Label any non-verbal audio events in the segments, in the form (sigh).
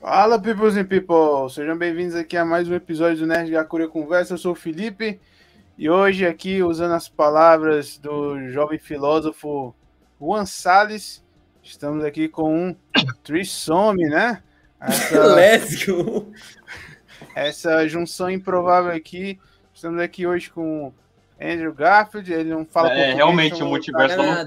Fala, peoples and people! Sejam bem-vindos aqui a mais um episódio do Nerd Gakura Conversa. Eu sou o Felipe e hoje aqui, usando as palavras do jovem filósofo Juan Salles, estamos aqui com um (coughs) trissome, né? Essa, (laughs) Let's go! essa junção improvável aqui. Estamos aqui hoje com Andrew Garfield, ele não fala É, português, realmente, então o multiverso trazer é Ah,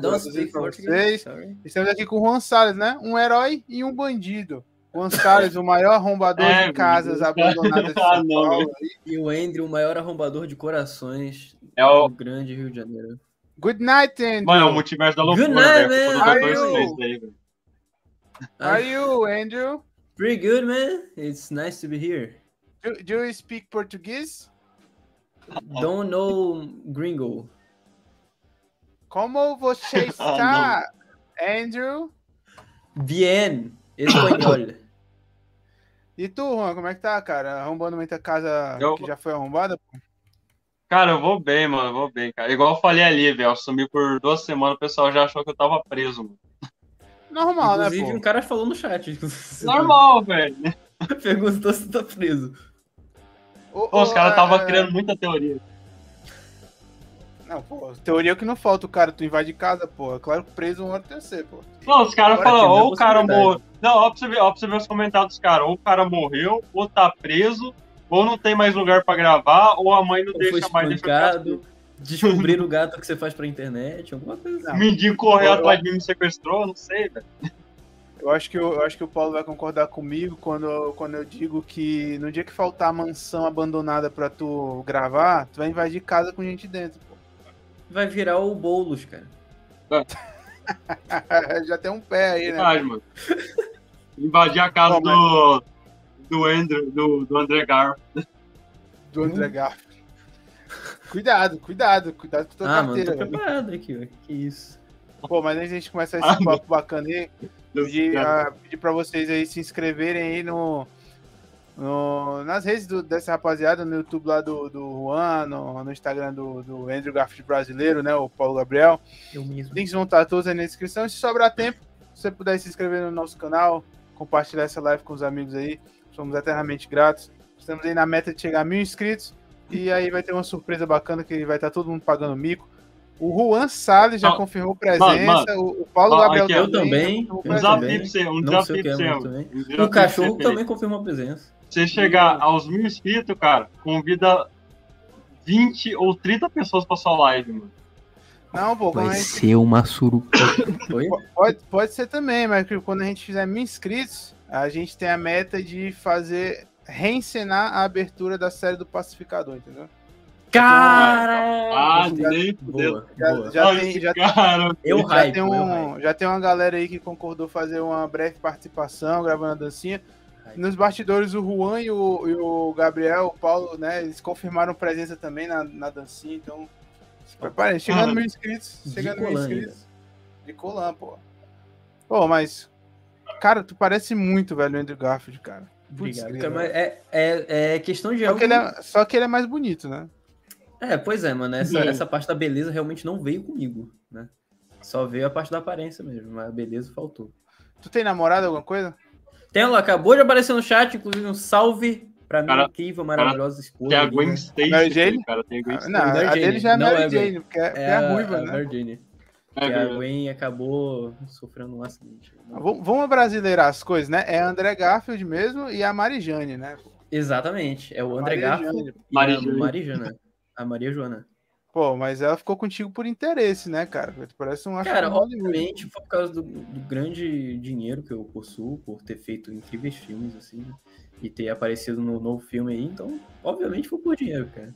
sorry. Estamos aqui com o Juan Salles, né? Um herói e um bandido. Juan Salles, o maior arrombador É, de casas abandonadas de Ah, não, Paulo. E o Andrew, o maior arrombador de corações É o, do grande Rio de Janeiro. Good night, Andrew. mano, é o multiverso da loucura, Good night, velho. man. Are you? Daí, velho. Ah, Are you, Andrew? Pretty good, man. It's nice to be here. Do, do you speak Portuguese? Don't know gringo. Como você (laughs) está, Andrew? Bien, espanhol. E tu, Juan, como é que tá, cara? Arrombando muita casa Eu- que já foi arrombada? Cara, eu vou bem, mano, eu vou bem, cara. Igual eu falei ali, velho, eu sumi por duas semanas, o pessoal já achou que eu tava preso, mano. Normal, Inclusive, né, um pô? cara falou no chat. Normal, (laughs) velho. Perguntou se tá preso. Ô, Pô, os ô, caras estavam é, criando muita teoria. Não, pô, teoria é que não falta o cara, tu invade casa, pô. Claro que preso uma hora tem que ser, pô. Não, os caras falam, tem ou o cara morreu. Não, ó pra, você ver, ó pra você ver os comentários dos caras. Ou o cara morreu, ou tá preso, ou não tem mais lugar pra gravar, ou a mãe não Ou deixa mais deixa eu ficar espancado. Descobrir o (laughs) gato que você faz pra internet, alguma coisa mendigo correu Eu- atrás de mim e me sequestrou, não sei, velho. Eu acho que, o- eu acho que o Paulo vai concordar comigo quando, quando eu digo que no dia que faltar mansão abandonada pra tu gravar, tu vai invadir casa com gente dentro, pô. Vai virar o Boulos, cara. Já tem um pé aí, né? Mano. Invadir a casa Bom, do, do Andrew, do, do André Garfield. Do André Garfield. Cuidado, cuidado, cuidado com tua Ah, mano, carteira. tô velho. preparado aqui, ó. Que isso. Pô, mas antes de a gente começar Ah, (laughs) esse papo bacana aí, pedir, ah, pedir pra vocês aí se inscreverem aí no, no- nas redes do- dessa rapaziada, no YouTube lá do, do Juan, no, no Instagram do, do Andrew Garfield brasileiro, né? O Paulo Gabriel. Eu mesmo. Links vão estar todos aí na descrição. E se sobrar tempo, se você puder se inscrever no nosso canal, compartilhar essa live com os amigos aí, somos eternamente gratos. Estamos aí na meta de chegar a mil inscritos. E aí vai ter uma surpresa bacana que vai estar todo mundo pagando mico. O Juan Salles já Não, confirmou presença. mano, mano. O, Paulo Ó, Gabriel aqui. Eu também. Um desafio pra você, um desafio o que pra é você. O cachorro também confirmou a presença. Você chegar aos mil inscritos, cara, convida 20 ou 30 pessoas pra sua live, mano. Não, pô, a gente- ser uma suruca. (coughs) Pode, pode ser também, mas quando a gente fizer mil inscritos, a gente tem a meta de fazer reencenar a abertura da série do Pacificador, entendeu? Cara! Ah, nem Boa, fudeu. Já, boa. já Olha tem, já, cara. Eu já, hype, tem um, já tem uma galera aí que concordou fazer uma breve participação, gravando a dancinha. Nos bastidores, o Juan e o, e o Gabriel, o Paulo, né, eles confirmaram presença também na, na dancinha, então se preparem. Chegando mil inscritos, chegando mil inscritos. De Colan, pô. Pô, mas, cara, tu parece muito, velho, o Andrew Garfield, cara. Putz, Obrigado. cara, mas é, é, é questão de Só algo... que, ele é, só que ele é mais bonito, né? É, pois é, mano. Essa, É. essa parte da beleza realmente não veio comigo, né? Só veio a parte da aparência mesmo, mas a beleza faltou. Tu tem namorado, alguma coisa? Tem ela, acabou de aparecer no chat, inclusive um salve pra minha incrível, maravilhosa esposa. Tem a. Gwen Stacy, Mary Jane? cara. Tem a Gwen Ah, Stacy. não, Mary a Jane, dele já é não Mary é, Jane, porque é, porque é a ruiva, né? Virginia. É que a. Gwen acabou sofrendo um acidente. V- Vamos brasileirar as coisas, né? É a André Garfield mesmo e a Marijane, né? Exatamente, é o André Garfield Jane. e a Jane. Marijana. A Maria Joana. Pô, mas ela ficou contigo por interesse, né, cara? Parece um Cara, obviamente foi por causa do, do grande dinheiro que eu possuo, por ter feito incríveis filmes, assim, né? e ter aparecido no novo filme aí, então, obviamente foi por dinheiro, cara.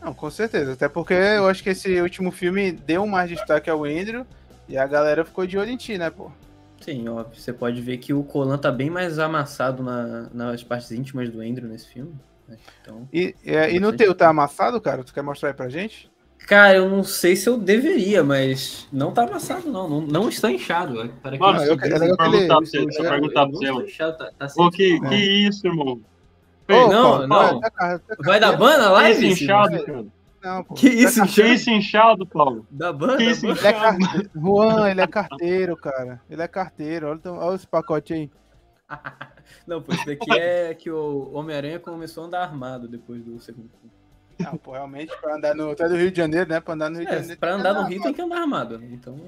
Não, com certeza. Até porque eu acho que esse último filme deu mais destaque ao Andrew e a galera ficou de olho em ti, né, pô? Sim, óbvio, você pode ver que o Colan tá bem mais amassado na- nas partes íntimas do Andrew nesse filme. Né? Então, E, é, e no teu, tá amassado, cara? Tu quer mostrar aí pra gente? cara, eu não sei se eu deveria, mas não tá amassado, não. Não, não está inchado. é, Para Mano, eu- é que ele- perguntar pra você, eu ele- perguntar pra você, inchado, tá, tá Ô, que, que isso, irmão? Ô, Não, Paulo, não. tá- tá- tá- Vai dar ban na Que live? isso, inchado, cara? Não, pô. Que isso, Tá Que inchado? isso, inchado, Paulo? Da ban? Que isso? Ele é inchado? car... Juan, ele é carteiro, cara. Ele é carteiro. Olha, olha esse pacote aí. (laughs) Não, pô, isso daqui é que o Homem-Aranha começou a andar armado depois do segundo filme. Não, pô, realmente, pra andar no. Tá do Rio de Janeiro, né? Pra andar no Rio de É, Janeiro. pra andar no. Rio tem que andar armado? Então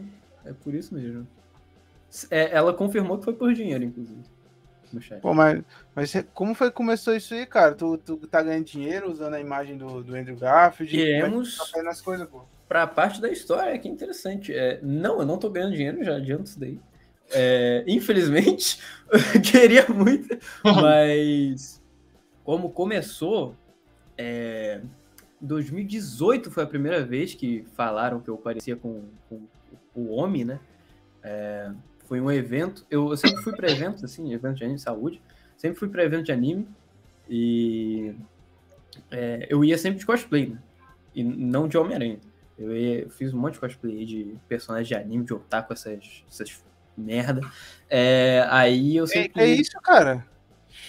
é por isso mesmo. É, ela confirmou que foi por dinheiro, inclusive. No chat. Pô, mas, mas como foi que começou isso aí, cara? Tu, tu tá ganhando dinheiro usando a imagem do, do Andrew Garfield? Como é Tá fazendo as coisas, pô. Pra parte da história, que interessante. É, não, eu não tô ganhando dinheiro, já adianto isso daí. É, infelizmente, (laughs) queria muito, mas como começou, é, 2018 foi a primeira vez que falaram que eu parecia com, com o homem, né? É, foi um evento, eu, eu sempre fui para eventos, assim, eventos de anime de saúde, sempre fui para evento de anime e é, eu ia sempre de cosplay, né? E não de Homem-Aranha. Eu fiz um monte de cosplay de personagens de anime, de otaku, essas, essas merda. É, aí eu É, sempre. é isso, cara?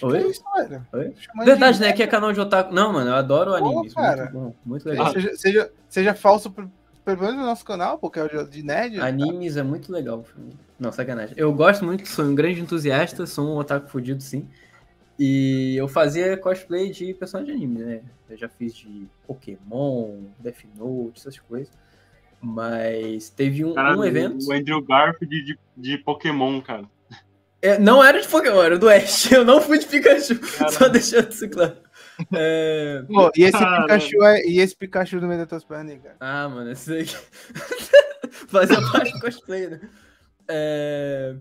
Oi? Que isso, cara? Oi? Verdade, de né? Que é canal de otaku. Não, mano, eu adoro anime. isso, cara. Muito bom, muito nerd. legal. Seja, seja, seja falso, pro- pelo menos no nosso canal, porque é o de- nerd. Animes é muito legal. Não, sacanagem. Eu gosto muito, sou um grande entusiasta, sou um otaku fudido, sim. E eu fazia cosplay de personagem de anime, né? Eu já fiz de Pokémon, Death Note, essas coisas. Mas teve um, Cara, um evento. O Andrew Garfield de, de Pokémon, cara. É, não era de Pokémon, era do Ash. Eu não fui de Pikachu. Caramba. Só deixando isso claro. É, (laughs) Pô, e esse Caramba. Pikachu é, e esse Pikachu do meio das tuas pernas cara? Ah, mano, isso aí. (laughs) Fazia parte do cosplay, né? É,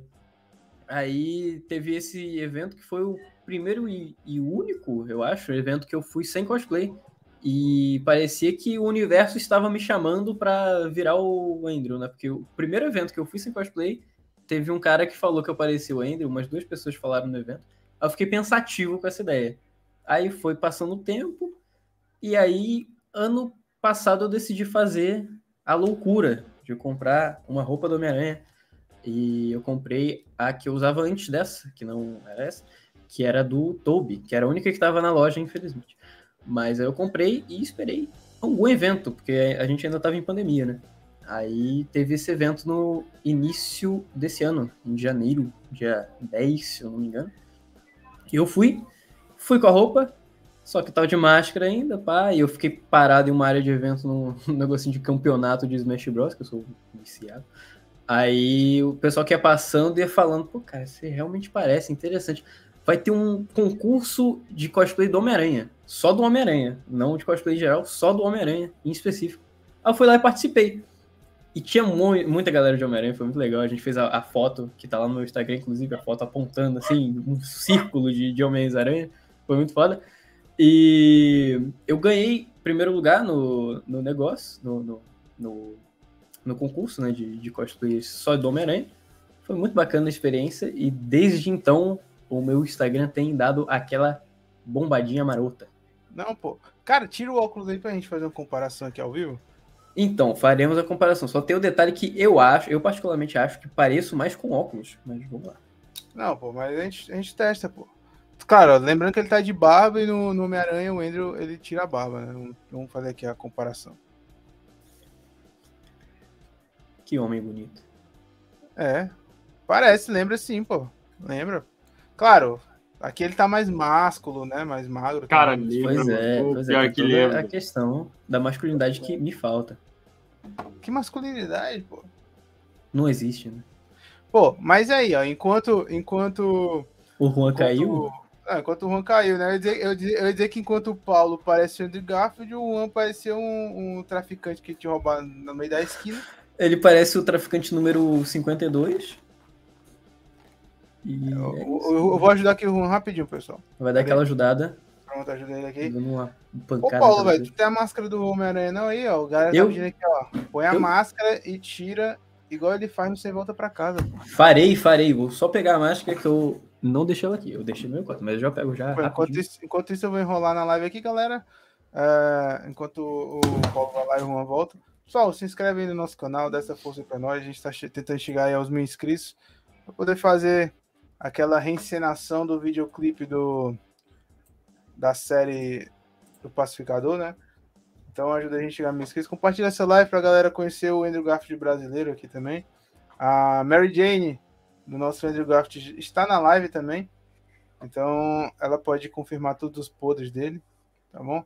Aí teve esse evento que foi o primeiro e, e único, eu acho, evento que eu fui sem cosplay. E parecia que o universo estava me chamando pra virar o Andrew, né? Porque o primeiro evento que eu fui sem cosplay, teve um cara que falou que eu parecia o Andrew, umas duas pessoas falaram no evento. Aí eu fiquei pensativo com essa ideia. Aí foi passando o tempo, e aí, ano passado, eu decidi fazer a loucura de comprar uma roupa do Homem-Aranha. E eu comprei a que eu usava antes dessa, que não era essa, que era do Toby, que era a única que estava na loja, infelizmente. Mas aí eu comprei e esperei algum evento, porque a gente ainda estava em pandemia, né? Aí teve esse evento no início desse ano, em janeiro, dia 10, se eu não me engano. E eu fui, fui com a roupa, só que tava de máscara ainda, pá, e eu fiquei parado em uma área de evento num, (laughs) negocinho de campeonato de Smash Bros, que eu sou viciado. Aí o pessoal que ia passando ia falando, pô, cara, você realmente parece interessante. Vai ter um concurso de cosplay do Homem-Aranha. Só do Homem-Aranha. Não de cosplay geral, só do Homem-Aranha, em específico. Aí eu fui lá e participei. E tinha mu- muita galera de Homem-Aranha, foi muito legal. A gente fez a, a foto, que tá lá no meu Instagram, inclusive, a foto apontando, assim, um círculo de, de Homens-Aranha. Foi muito foda. E eu ganhei primeiro lugar no, no negócio, no, no, no, no concurso né, de, de cosplay só do Homem-Aranha. Foi muito bacana a experiência e desde então o meu Instagram tem dado aquela bombadinha marota. Não, pô. Cara, tira o óculos aí pra gente fazer uma comparação aqui ao vivo. Então, faremos a comparação. Só tem o detalhe que eu acho, eu particularmente acho que pareço mais com óculos, mas vamos lá. Não, pô, mas a gente, a gente testa, pô. Claro, ó, lembrando que ele tá de barba e no, no Homem-Aranha o Andrew ele tira a barba, né? Vamos fazer aqui a comparação. Que homem bonito. É, parece, lembra sim, pô. Lembra? Claro, aqui ele tá mais másculo, né? Mais magro. Cara, também. lembra, Pois é. Pô, pois é, pior tem que lembra. a questão da masculinidade que me falta. Que masculinidade, pô. Não existe, né? Pô, mas aí, ó, enquanto. Enquanto. O Juan enquanto caiu, Ah, enquanto o Juan caiu, né? Eu ia, dizer, eu, ia dizer, eu ia dizer que enquanto o Paulo parecia o Andrew Garfield, o Juan parecia um, um traficante que tinha roubado no meio da esquina. ele parece o traficante número 52. E Eu, é eu- eu vou ajudar aqui o Juan rapidinho, pessoal. vai dar aquela ajudada, Pronto, ajuda ele aqui. dando uma Ô, pancada. Paulo, velho, tu tem a máscara do Homem-Aranha não aí, ó. O galera Eu? tá pedindo aqui, ó. Põe a Eu? máscara e tira, igual ele faz Sem Volta Pra Casa. pô. Farei, farei. Vou só pegar a máscara que eu não deixei ela aqui. Eu deixei no meu quarto, mas eu já pego já. Pô, enquanto, isso, enquanto isso, eu vou enrolar na live aqui, galera. É, enquanto o Paulo vai lá e o Juan volta. Pessoal, se inscreve aí no nosso canal, dá essa força aí pra nós. A gente tá che- tentando chegar aí aos mil inscritos pra poder fazer aquela reencenação do videoclipe do, da série do Pacificador, né? Então ajuda a gente a chegar mil inscritos. Compartilha essa live pra galera conhecer o Andrew Garfield brasileiro aqui também. A Mary Jane, do nosso Andrew Garfield, está na live também. Então ela pode confirmar todos os podres dele, tá bom?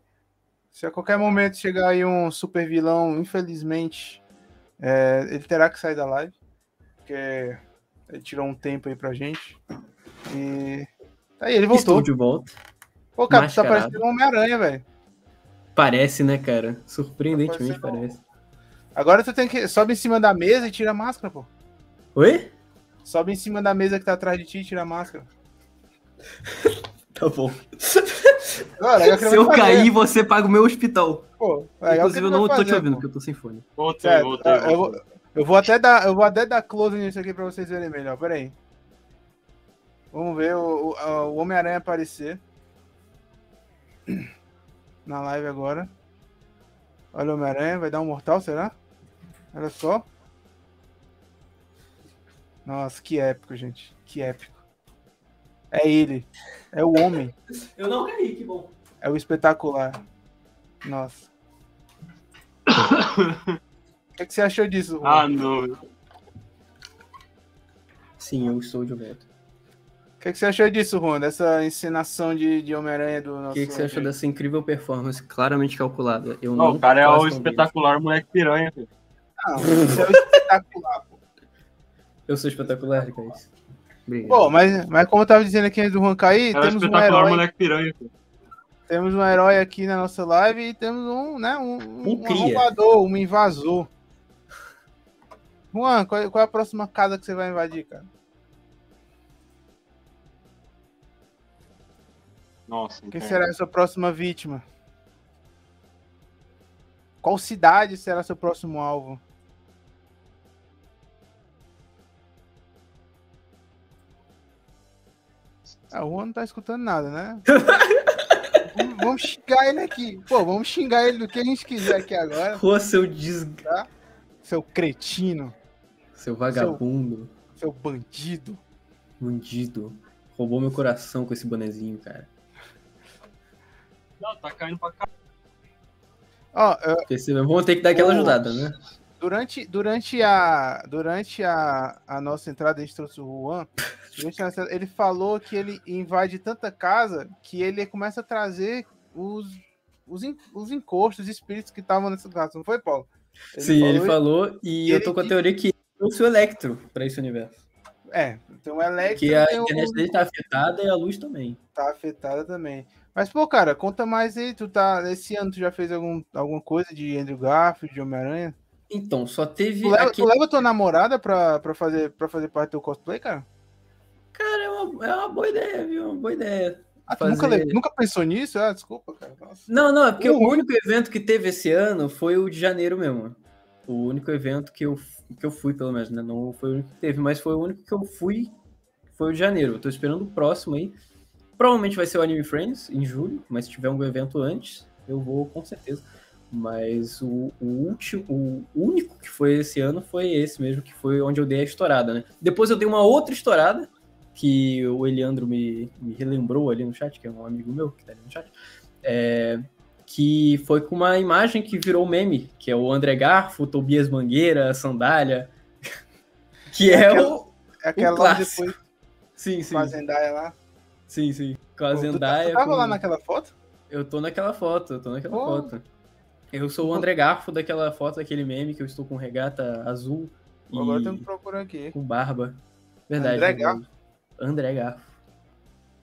Se a qualquer momento chegar aí um super vilão, infelizmente, é, ele terá que sair da live, porque ele tirou um tempo aí pra gente. E tá aí, ele voltou. Estou de volta. Pô, cara, tu tá mascarado. parecendo um Homem-Aranha, velho. Parece, né, cara? Surpreendentemente Tá parece. Agora tu tem que. Sobe em cima da mesa e tira a máscara, pô. Oi? Sobe em cima da mesa que tá atrás de ti e tira a máscara. (laughs) Tá bom. É que Se eu cair, você paga o meu hospital. Pô, é Inclusive, eu não tô te ouvindo, pô. porque eu tô sem fone. Voltei, Certo, voltei. eu, eu voltei. Eu vou até dar, eu vou até dar close nisso aqui pra vocês verem melhor. Pera aí. Vamos ver o, o, o Homem-Aranha aparecer. Na live agora. Olha o Homem-Aranha, vai dar um mortal, será? Olha só. Nossa, que épico, gente. Que épico. É ele. É o homem. (laughs) Eu não caí, que bom. É o espetacular. Nossa. (coughs) O que, que você achou disso, Juan? Ah, não. Sim, eu estou de volta. O que, que você achou disso, Juan? Dessa encenação de, de Homem-Aranha do nosso. O que, que você achou dessa incrível performance, claramente calculada? Eu Não, não o cara é o espetacular moleque piranha. filho. Não, isso é o espetacular, pô. Eu sou espetacular. Obrigado. Pô, mas, mas como eu tava dizendo aqui antes do Juan cair, É o temos um espetacular herói. moleque piranha. filho. Temos um herói aqui na nossa live e temos um, né, um, um, Um um cria. arrombador, um invasor. Juan, qual, qual é a próxima casa que você vai invadir, cara? Nossa, Quem inferno. será a sua próxima vítima? Qual cidade será seu próximo alvo? Ah, o Juan não tá escutando nada, né? vamos, (laughs) vamos xingar ele aqui. Pô, vamos xingar ele do que a gente quiser aqui agora. Pô, seu des... Seu cretino, Seu vagabundo, seu bandido. bandido. Roubou meu coração com esse bonezinho, cara. Não, tá caindo pra cá. Ó, eu- Percebeu? Vamos ter que dar aquela ajudada, né? durante, durante, a, durante a, a nossa entrada, a gente trouxe o Juan. (laughs) ele falou que ele invade tanta casa que ele começa a trazer os, os, os encostos, os espíritos que estavam nessa casa. Não foi, Paulo? Sim, ele falou- falou, e eu ele tô com a teoria que ele trouxe o Electro pra esse universo. É, então o Electro Que a o- internet dele tá afetada e a luz também. tá afetada também. Mas, pô, cara, conta mais aí. Tu tá. Esse ano tu já fez algum, alguma coisa de Andrew Garfield, de Homem-Aranha? Então, só teve Tu leva, aquele... tu leva tua namorada pra, pra, fazer, pra fazer parte do teu cosplay, cara? Cara, é uma, é uma boa ideia, viu? Uma boa ideia. Ah, nunca, Fazer- le- nunca pensou nisso? Ah, desculpa, cara. Nossa. Não, não, é porque Uhum. o único evento que teve esse ano foi o de janeiro mesmo. O único evento que eu, que eu fui, pelo menos, né? Não foi o único que teve, mas foi o único que eu fui, foi o de janeiro. Eu tô esperando o próximo aí. Provavelmente vai ser o Anime Friends, em julho, mas se tiver algum evento antes, eu vou com certeza. Mas o, o último, o único que foi esse ano foi esse mesmo, que foi onde eu dei a estourada, né? Depois eu dei uma outra estourada, que o Eliandro me, me relembrou ali no chat, que é um amigo meu que tá ali no chat. É, que foi com uma imagem que virou meme, que é o André Garfo, Tobias Mangueira, Sandália, (laughs) que é, aquela- o... É aquela O clássico. depois Sim, sim, com a Zendaya lá. sim, sim. Com a Pô, tu, tá- Zendaya. tu tava com- lá naquela foto? Eu tô naquela foto, eu tô naquela Pô. foto. Eu sou o André Garfo daquela foto, daquele meme que eu estou com regata azul e Agora eu tenho que procurar aqui. com barba. Verdade. André vou- Garfo? André Garfo.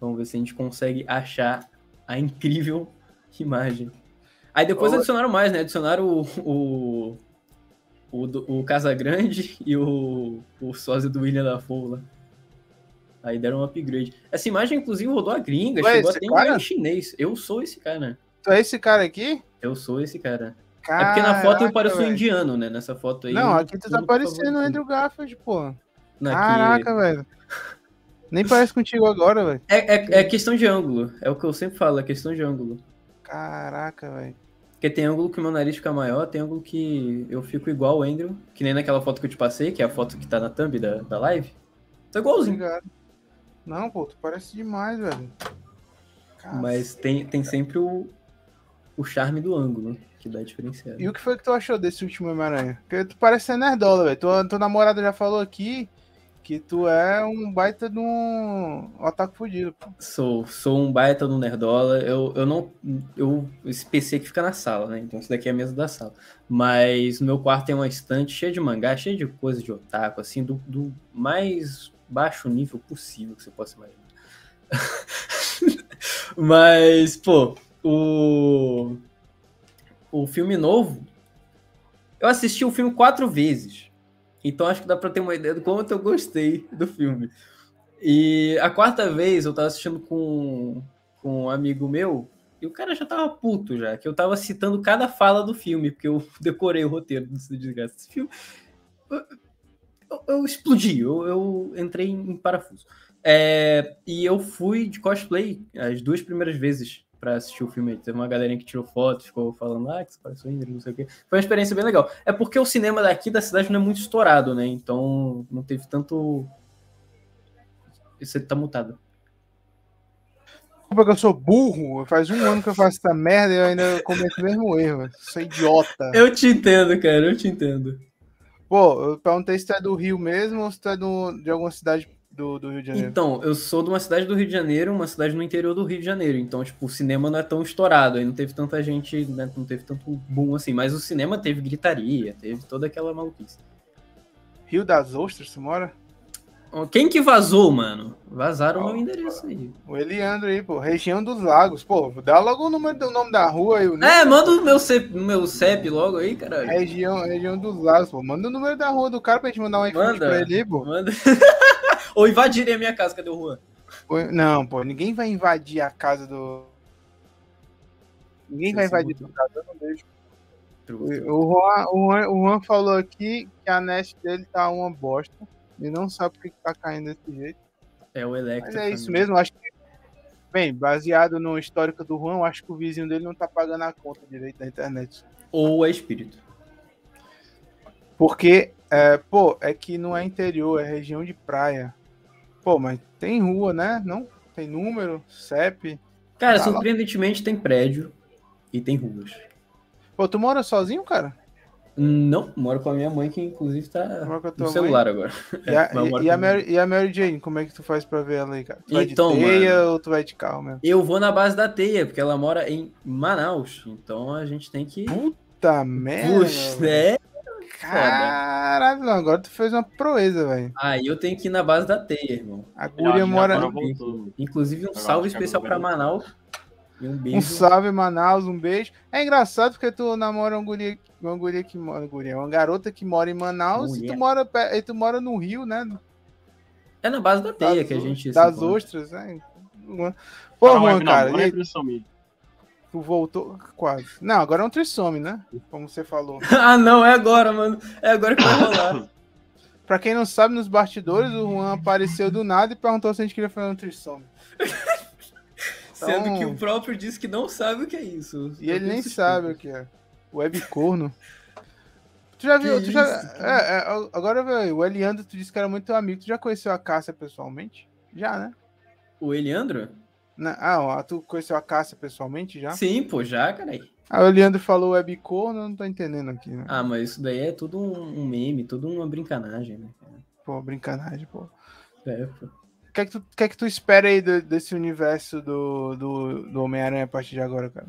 Vamos ver se a gente consegue achar a incrível (laughs) imagem. Aí depois Ô. adicionaram mais, né? Adicionaram o, o, o, o Casagrande e o, o sósia do William da Foula. Aí deram um upgrade. Essa imagem, inclusive, rodou a gringa, Tu é chegou até em cara? inglês chinês. Eu sou esse cara. Tu é esse cara aqui? Eu sou esse cara. é porque na foto eu Caraca, pareço um indiano, né? Nessa foto aí. Não, aqui tu tá parecendo o. Andrew Garfield, pô. Caraca, velho. Nem parece contigo agora, velho. É, é, é questão de ângulo. É o que eu sempre falo, é questão de ângulo. Caraca, velho. Porque tem ângulo que meu nariz fica maior, tem ângulo que eu fico igual o Andrew, que nem naquela foto que eu te passei, que é a foto que tá na thumb da, da live. Tô igualzinho. Obrigado. Não, pô, tu parece demais, velho. Cacete. Mas tem, tem sempre o, o charme do ângulo que dá diferenciado. E o que foi que tu achou desse último Homem-Aranha? Porque tu parece ser nerdola, velho. Tua, tua namorada já falou aqui que tu é um baita de um ataque fudido. Pô. Sou, sou um baita do Nerdola. Eu, eu não. Eu, esse PC que fica na sala, né? Então isso daqui é a mesa da sala. Mas no meu quarto tem uma estante cheia de mangá, cheia de coisa de otaku, assim, do, do mais baixo nível possível que você possa imaginar. (laughs) Mas, pô, o. O filme novo. Eu assisti o filme quatro vezes. Então acho que dá pra ter uma ideia do quanto eu gostei do filme. E a quarta vez eu tava assistindo com, com um amigo meu, e o cara já tava puto já, que eu tava citando cada fala do filme, porque eu (laughs) decorei o roteiro desse desgraça. Esse filme. Eu, eu, eu explodi, eu, eu, entrei em parafuso. É, e eu fui de cosplay as duas primeiras vezes para assistir o filme. Teve uma galerinha que tirou foto, ficou falando, ah, que você parece o Indra, não sei o quê. Foi uma experiência bem legal. É porque o cinema daqui da cidade não é muito estourado, né? Então não teve tanto. Você tá mutado. Desculpa que eu sou burro. Faz um ano que eu faço essa merda e eu ainda cometo o mesmo erro. Sou idiota. Eu te entendo, cara, eu te entendo. Pô, eu perguntei se tu é do Rio mesmo ou se tu é do, de alguma cidade do, do Rio de Janeiro? Então, eu sou de uma cidade do Rio de Janeiro, uma cidade no interior do Rio de Janeiro. Então, tipo, o cinema não é tão estourado, aí não teve tanta gente, né, não teve tanto boom assim. Mas o cinema teve gritaria, teve toda aquela maluquice. Rio das Ostras, tu mora? Quem que vazou, mano? Vazaram o meu endereço aí. O Eliandro aí, pô. Região dos Lagos. Pô, dá logo o número do nome da rua aí. O é, manda o meu CEP, meu CEP logo aí, caralho. Região, região dos Lagos, pô. Manda o número da rua do cara pra gente mandar um iPhone pra ele, pô. Manda. (laughs) Ou invadirem a minha casa, cadê o Juan? Não, pô, ninguém vai invadir a casa do. Ninguém vai invadir a casa, eu não deixo. O Juan, o, Juan, o Juan falou aqui que a Nest dele tá uma bosta. E não sabe por que tá caindo desse jeito. É o Electro. Mas é isso mesmo, acho que. Bem, baseado no histórico do Juan, acho que o vizinho dele não tá pagando a conta direito da internet. Ou é espírito. Porque, é, pô, é que não é interior, é região de praia. Pô, mas tem rua, né? Não? Tem número, CEP. Cara, tá surpreendentemente lá. tem prédio e tem ruas. Pô, tu mora sozinho, cara? Não, moro com a minha mãe, que inclusive tá no celular mãe? agora. (laughs) E a, (laughs) e, e, a Mary, e, a Mary, Jane, como é que tu faz pra ver ela aí, cara? Tu então, vai de teia mano, ou tu vai de carro mesmo? Eu vou na base da teia, porque ela mora em Manaus. Então a gente tem que. Puta merda! Puxa, é Caralho, agora tu fez uma proeza, velho. Aí eu tenho que ir na base da teia, irmão. A Guria mora. Inclusive, um salve especial pra Manaus. E um beijo. Um salve, Manaus, um beijo. É engraçado porque tu namora uma guria, uma guria que mora. Guria, uma garota que mora em Manaus e tu, mora, e tu mora no Rio, né? É na base da teia das, que a gente. Das ostras, né? Pô, mano, cara. Não, e... Tu voltou quase. Não, agora é um trissome, né? Como você falou. (laughs) ah, não, é agora, mano. É agora que vai rolar. (coughs) pra quem não sabe, nos bastidores, o Juan apareceu do nada e perguntou se a gente queria fazer um trissome. (laughs) Sendo então... que o próprio disse que não sabe o que é isso. E ele nem sabe o que é. Web corno. Tu já viu? tu já... É, é, agora, o Eliandro, tu disse que era muito teu amigo. Tu já conheceu a Cássia pessoalmente? Já, né? O Eliandro? Na... Ah, tu conheceu a Cássia pessoalmente já? Sim, pô, já, cara. Ah, o Eliandro falou web corno, não tô entendendo aqui, né? Ah, mas isso daí é tudo um meme, tudo uma brincanagem, né? Pô, brincanagem, pô. É, pô. O que, é que, tu, que é que tu espera aí do, desse universo do, do, do Homem-Aranha a partir de agora, cara?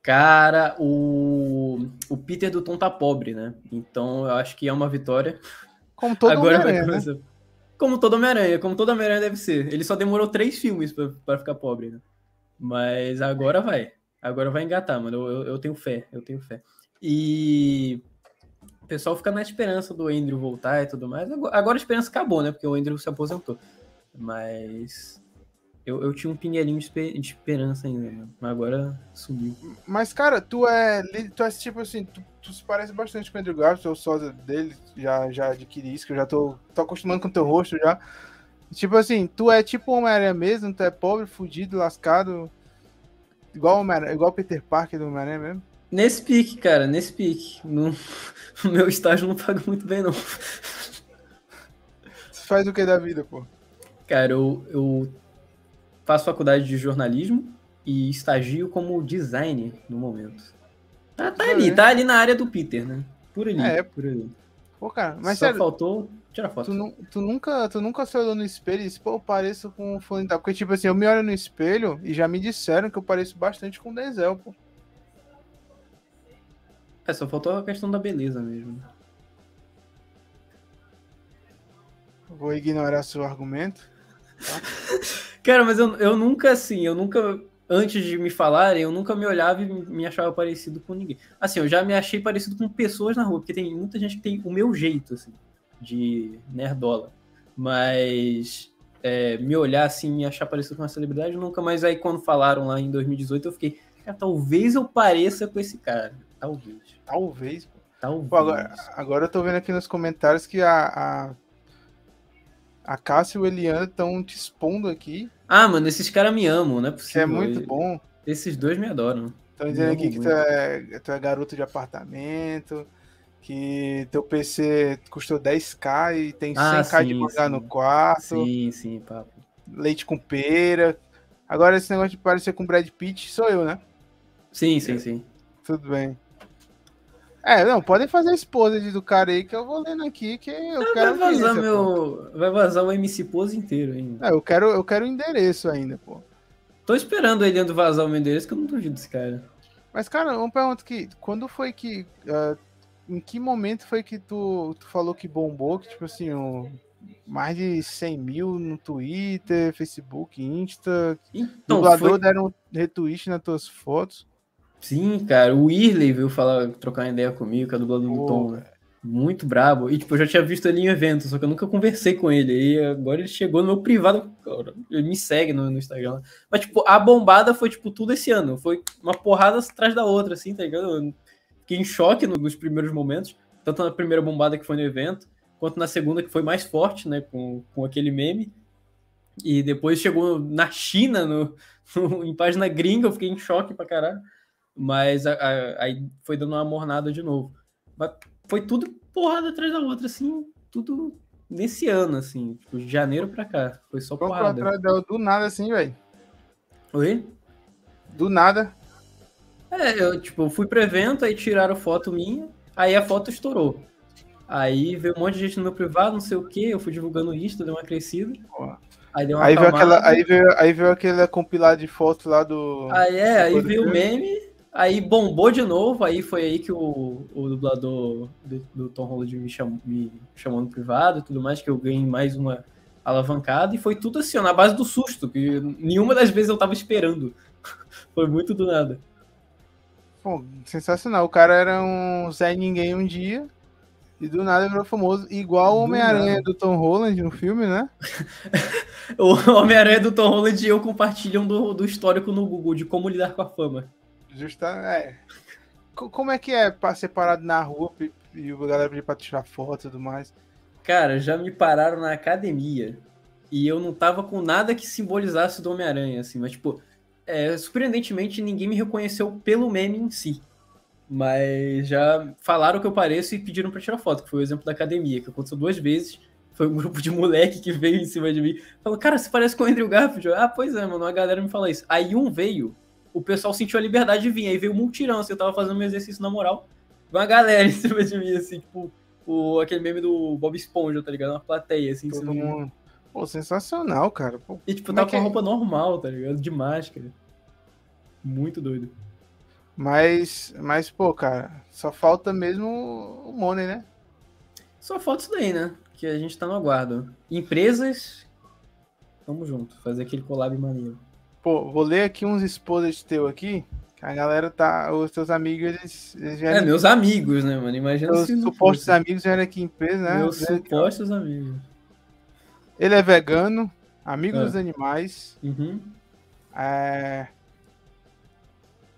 Cara, o, o Peter do Tom tá pobre, né? Então eu acho que é uma vitória. Como todo Agora vai começar... né? Como todo Homem-Aranha, como todo Homem-Aranha deve ser. Ele só demorou três filmes para ficar pobre, né? Mas agora vai. Agora vai engatar, mano. Eu, eu, eu tenho fé, eu tenho fé. E o pessoal fica na esperança do Andrew voltar e tudo mais. Agora a esperança acabou, né? Porque o Andrew se aposentou. Mas eu, eu tinha um pinguelinho de, de esperança ainda, né? mas agora sumiu. Mas, cara, tu é. Tu é tipo assim, tu, tu se parece bastante com o Andrew Garfield, eu sou dele, já, já adquiri isso, que eu já tô, tô acostumando com o teu rosto já. Tipo assim, tu é tipo Homem-Aranha mesmo, tu é pobre, fudido, lascado. Igual o igual Peter Parker do Homem-Aranha mesmo. Nesse pique, cara, nesse pique. No... (laughs) O meu estágio não paga muito bem, não. Você faz o que da vida, pô? Cara, eu, eu faço faculdade de jornalismo e estagio como designer no momento. Tá, tá ali, tá ali na área do Peter, né? Por ali, é, por ali. Pô, cara, mas Só sério, faltou tirar foto. tu, nu- tu nunca, tu nunca se olhou no espelho e disse, pô, eu pareço com o fulano. Porque, tipo assim, eu me olho no espelho e já me disseram que eu pareço bastante com o Denzel, pô. É, só faltou a questão da beleza mesmo. Vou ignorar seu argumento. (laughs) Cara, mas eu, eu nunca, assim, eu nunca, antes de me falarem, eu nunca me olhava e me achava parecido com ninguém. Assim, eu já me achei parecido com pessoas na rua, porque tem muita gente que tem o meu jeito, assim, de nerdola. Mas é, me olhar assim, me achar parecido com uma celebridade, nunca. Mas aí quando falaram lá em 2018, eu fiquei, cara, talvez eu pareça com esse cara. Talvez. Talvez, pô. Talvez. Pô, agora, agora eu tô vendo aqui nos comentários que a, a, a Cássia e o Eliana estão te expondo aqui, Ah, mano, esses caras me amam, não é que possível. é muito bom. Esses dois me adoram. Estão dizendo aqui que tu é, tu é garoto de apartamento, que teu PC custou 10k e tem Ah, 100k de sim, mangá sim. no quarto, Sim, sim, papo. leite com pera. Agora esse negócio de parecer com Brad Pitt sou eu, né? Sim, sim, sim. Tudo bem. É, não, podem fazer a esposa do cara aí que eu vou lendo aqui, que eu Vai quero vazar audiência, pô. meu. Vai vazar o MC Pose inteiro ainda. É, eu quero, eu quero o endereço ainda, pô. Tô esperando ele indo vazar o meu endereço, que eu não duvido desse cara. Mas, cara, uma pergunta que. Quando foi que. ah, em que momento foi que tu, tu falou que bombou? Que, tipo assim, o- mais de 100 mil no Twitter, Facebook, Insta. Então, dublador foi... deram um retweet nas tuas fotos. Sim, cara, o Irley veio falar, trocar uma ideia comigo, que é dublador do Tom, né? Muito brabo. E, tipo, eu já tinha visto ele em evento, só que eu nunca conversei com ele. E agora ele chegou no meu privado, cara, ele me segue no, no Instagram. Mas, tipo, a bombada foi, tipo, tudo esse ano. Foi uma porrada atrás da outra, assim, tá ligado? Eu fiquei em choque no- nos primeiros momentos. Tanto na primeira bombada que foi no evento, quanto na segunda, que foi mais forte, né? Com, com aquele meme. E depois chegou na China, no, (laughs) no- em página gringa, eu fiquei em choque pra caralho. Mas a- a- aí foi dando uma mornada de novo. Mas foi tudo porrada atrás da outra, assim, tudo nesse ano, assim, tipo, de janeiro pra cá. Foi só Vamos porrada. atrás dela do nada assim, velho. Oi? Do nada. É, eu, tipo, fui pro evento, aí tiraram foto minha, aí a foto estourou. Aí veio um monte de gente no meu privado, não sei o que, eu fui divulgando isso, deu uma crescida. Aí deu uma Aí veio, aquela, aí, veio, aí veio aquele compilado de fotos lá do. Aí é, aí veio o meme, aí bombou de novo, aí foi aí que o, o dublador do, do Tom Holland me, cham, me chamou no privado e tudo mais, que eu ganhei mais uma alavancada, e foi tudo assim, ó, na base do susto, que nenhuma das vezes eu tava esperando. (laughs) foi muito do nada. Pô, sensacional. O cara era um Zé Ninguém um dia. E do nada virou famoso. Igual o Homem-Aranha do Tom Holland no filme, né? (laughs) O Homem-Aranha do Tom Holland e eu compartilham do, do histórico no Google de como lidar com a fama. Justa, é. Co- Como é que é ser parado na rua e e a galera pedir pra tirar foto e tudo mais? Cara, já me pararam na academia e eu não tava com nada que simbolizasse do Homem-Aranha, assim, mas, tipo, é, surpreendentemente ninguém me reconheceu pelo meme em si. Mas já falaram que eu pareço e pediram pra tirar foto, que foi o exemplo da academia, que aconteceu duas vezes. Foi um (laughs) grupo de moleque que veio em cima de mim. Falou, cara, você parece com o Andrew Garfield. Eu, ah, pois é, mano, a galera me fala isso. Aí um veio, o pessoal sentiu a liberdade de vir. Aí veio um multirão, assim, eu tava fazendo meu exercício na moral. Uma galera (laughs) em cima de mim, assim, tipo, o, aquele meme do Bob Esponja, tá ligado? Uma plateia, assim, Todo mundo. Pô, sensacional, cara. Pô, E, tipo, é tava que com é? roupa normal, tá ligado? De máscara. Muito doido. mas, mas, pô, cara, só falta mesmo o Money, né? Só falta isso daí, né? Que a gente tá no aguardo. Empresas, tamo junto. Fazer aquele collab maneiro. Pô, vou ler aqui uns esposas teu aqui. Que a galera tá. Os teus amigos, eles, eles É, meus amigos, né, mano? Imagina Os se supostos fosse. amigos vieram aqui em peso, né? Meus aqui, supostos amigos. Ele é vegano, amigo Ah. dos animais. Uhum. É...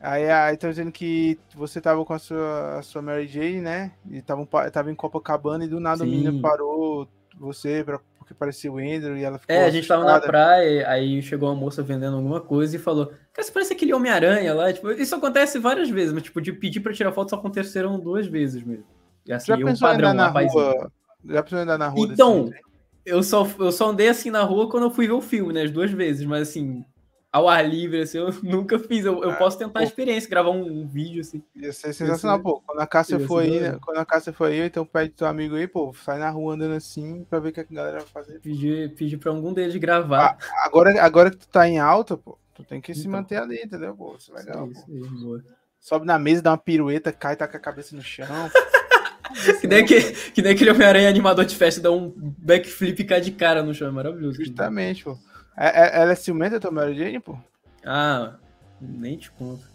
Aí, aí tá dizendo que você tava com a sua, a sua Mary Jane, né? E tava, tava em Copacabana e do nada o Sim. menino parou você pra, porque parecia o Andrew e ela ficou. É, a gente tava na assustada. praia, aí chegou uma moça vendendo alguma coisa e falou: Cara, você parece aquele Homem-Aranha lá. Tipo, isso acontece várias vezes, mas tipo, de pedir pra tirar foto só aconteceram duas vezes mesmo. E assim, Já um pensou em andar padrão, na rua? Já pensou andar na rua? Então? Eu só, eu só andei assim na rua quando eu fui ver o filme, né? As duas vezes, mas assim, ao ar livre, assim, eu (laughs) nunca fiz. Eu, eu Ah, posso tentar a pô. experiência, gravar um, um vídeo, assim. Ia ser sensacional, pô. Quando a Cássia ia ser for aí, né? quando a Cássia for aí, então pede teu amigo aí, pô, sai na rua andando assim pra ver o que a galera vai fazer. Pedir, pedir pra algum deles gravar. Agora, agora que tu tá em alta, pô, tu tem que se Então. manter ali, entendeu, pô? Isso é legal, Isso pô. boa. Sobe na mesa, dá uma pirueta, cai, tá com a cabeça no chão. (laughs) Que nem, aquele, que nem aquele Homem-Aranha animador de festa dá um backflip e cai de cara no chão. É maravilhoso. Justamente, pô. É- é- ela é ciumenta, tua Mary Jane, pô? Ah, nem te conto.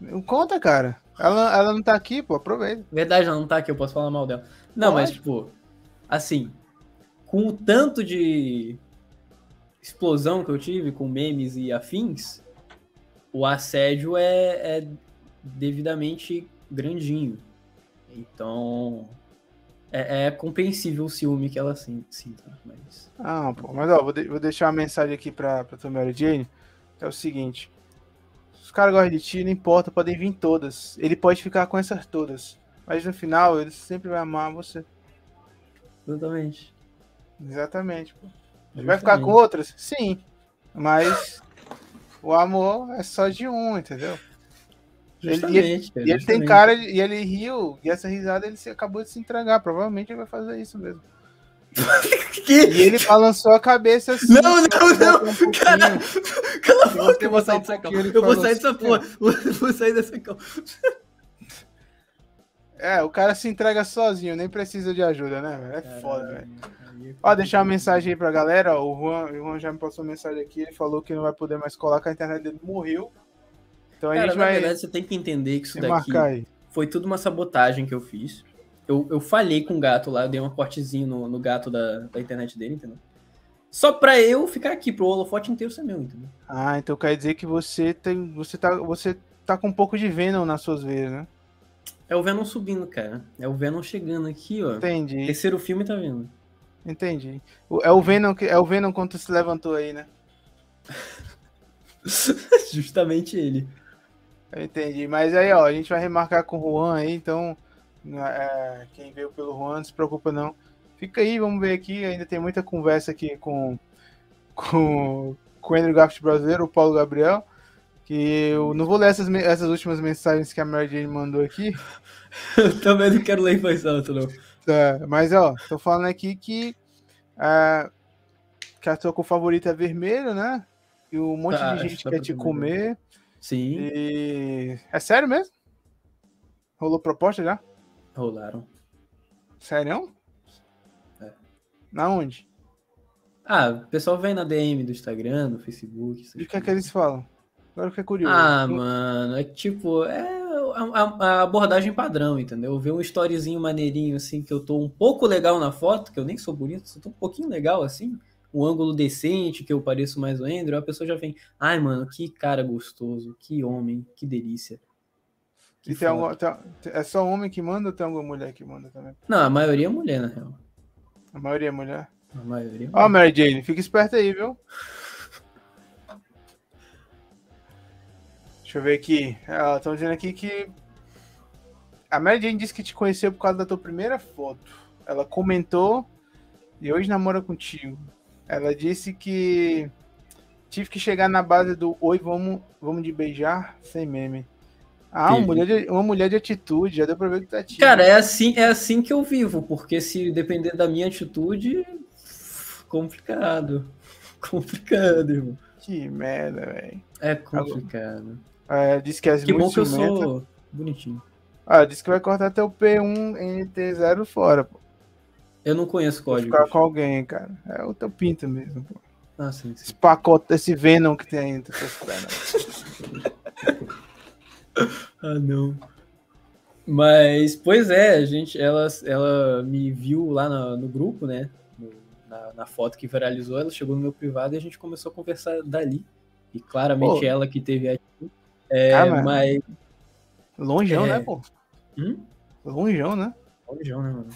Não Conta, cara. Ela, ela não tá aqui, pô, aproveita. Verdade, ela não tá aqui, eu posso falar mal dela. Não, mas, Pode. tipo, assim, com o tanto de explosão que eu tive com memes e afins, o assédio é, é devidamente grandinho. Então, é, é compreensível o ciúme que ela sin- sinta. Mas... Ah, pô, mas ó, vou, de- vou deixar uma mensagem aqui pra, pra tua Mary Jane. que É o seguinte: os caras gostam de ti, não importa, podem vir todas. Ele pode ficar com essas todas. Mas no final, ele sempre vai amar você. Exatamente. Exatamente, pô. Ele vai ficar com outras? Sim. Mas o amor é só de um, entendeu? Ele- Justamente, cara, E ele tem cara, de- e ele riu, e essa risada ele se, acabou de se entregar. Provavelmente ele vai fazer isso mesmo. (laughs) E ele balançou a cabeça assim. Não, não, não, um. Caralho! Cala a boca, você eu vou sair dessa cal. pouquinho, ele Eu vou sair dessa assim, porra. Eu Vou sair dessa cal. É, o cara se entrega sozinho, nem precisa de ajuda, né? velho? É foda, velho. Aí é Ó, deixar uma mensagem aí pra galera. ó, O Juan, o Juan já me passou uma mensagem aqui. Ele falou que não vai poder mais colar, que a internet dele morreu. Então a Cara, gente na vai verdade, você tem que entender que isso daqui foi tudo uma sabotagem que eu fiz. Eu, eu falhei com o gato lá, eu dei um cortezinho no, no gato da, da internet dele, entendeu? Só pra eu ficar aqui, pro holofote inteiro ser meu, entendeu? Ah, então quer dizer que você tem. Você tá, você tá com um pouco de Venom nas suas veias, né? É o Venom subindo, cara. É o Venom chegando aqui, ó. Entendi, Terceiro filme tá vendo. entendi. É o Venom que é o Venom quando se levantou aí, né? (laughs) Justamente ele. Eu entendi. Mas aí, ó, a gente vai remarcar com o Juan aí, então. é, quem veio pelo Juan, não se preocupa não. Fica aí, vamos ver aqui. Ainda tem muita conversa aqui com, com, com o Andrew Garfield brasileiro, o Paulo Gabriel. Que eu não vou ler essas, essas últimas mensagens que a Mary Jane mandou aqui. (laughs) Eu também não quero ler voz alta, não. Tá, mas ó, tô falando aqui que, é, que a tua favorita é vermelho, né? E um monte Tá, de gente quer te comer. Sim, E. É sério mesmo? Rolou proposta já? rolaram. Sério? É. Na onde? Ah, o pessoal vem na DM do Instagram, no Facebook. E o que é que eles falam? Agora eu fiquei curioso. Ah, mano, é tipo, é a, a- a abordagem padrão, entendeu? Ver um storyzinho maneirinho, assim, que eu tô um pouco legal na foto, que eu nem sou bonito, só tô um pouquinho legal, assim, um ângulo decente, que eu pareço mais o Andrew, a pessoa já vem, ai, mano, que cara gostoso, que homem, que delícia. Que E tem alguma, tem- é só homem que manda ou tem alguma mulher que manda também? Não, a maioria é mulher, na real. A maioria é mulher. A maioria é Ó. Mary Jane, fica esperta aí, viu? Deixa eu ver aqui. Estão dizendo aqui que. A Mary Jane disse que te conheceu por causa da tua primeira foto. Ela comentou e hoje namora contigo. Ela disse que tive que chegar na base do Oi, vamos, vamos de beijar sem meme. Ah, uma mulher, de, uma mulher de atitude, já deu pra ver que tá tímido. Cara, é assim, é assim que eu vivo, porque se depender da minha atitude, complicado. (laughs) Complicado, irmão. Que merda, velho. É complicado. É, disse que é Que bom que eu sou bonitinho. Ah, disse que vai cortar teu P1 NT0 fora, pô. Eu não conheço Vou código. ficar com alguém, cara. É o teu pinto mesmo, pô. Ah, sim, sim. Esse pacote, esse Venom que tem pernas. (laughs) Ah, não. Mas, pois é, a gente, ela, ela me viu lá na- no grupo, né? No- na, na foto que viralizou, ela chegou no meu privado e a gente começou a conversar dali. E claramente Pô. ela que teve a. É, Ah, mas- mas. Longeão, É. né, pô? Hum? Longeão, né? Longeão, né, mano?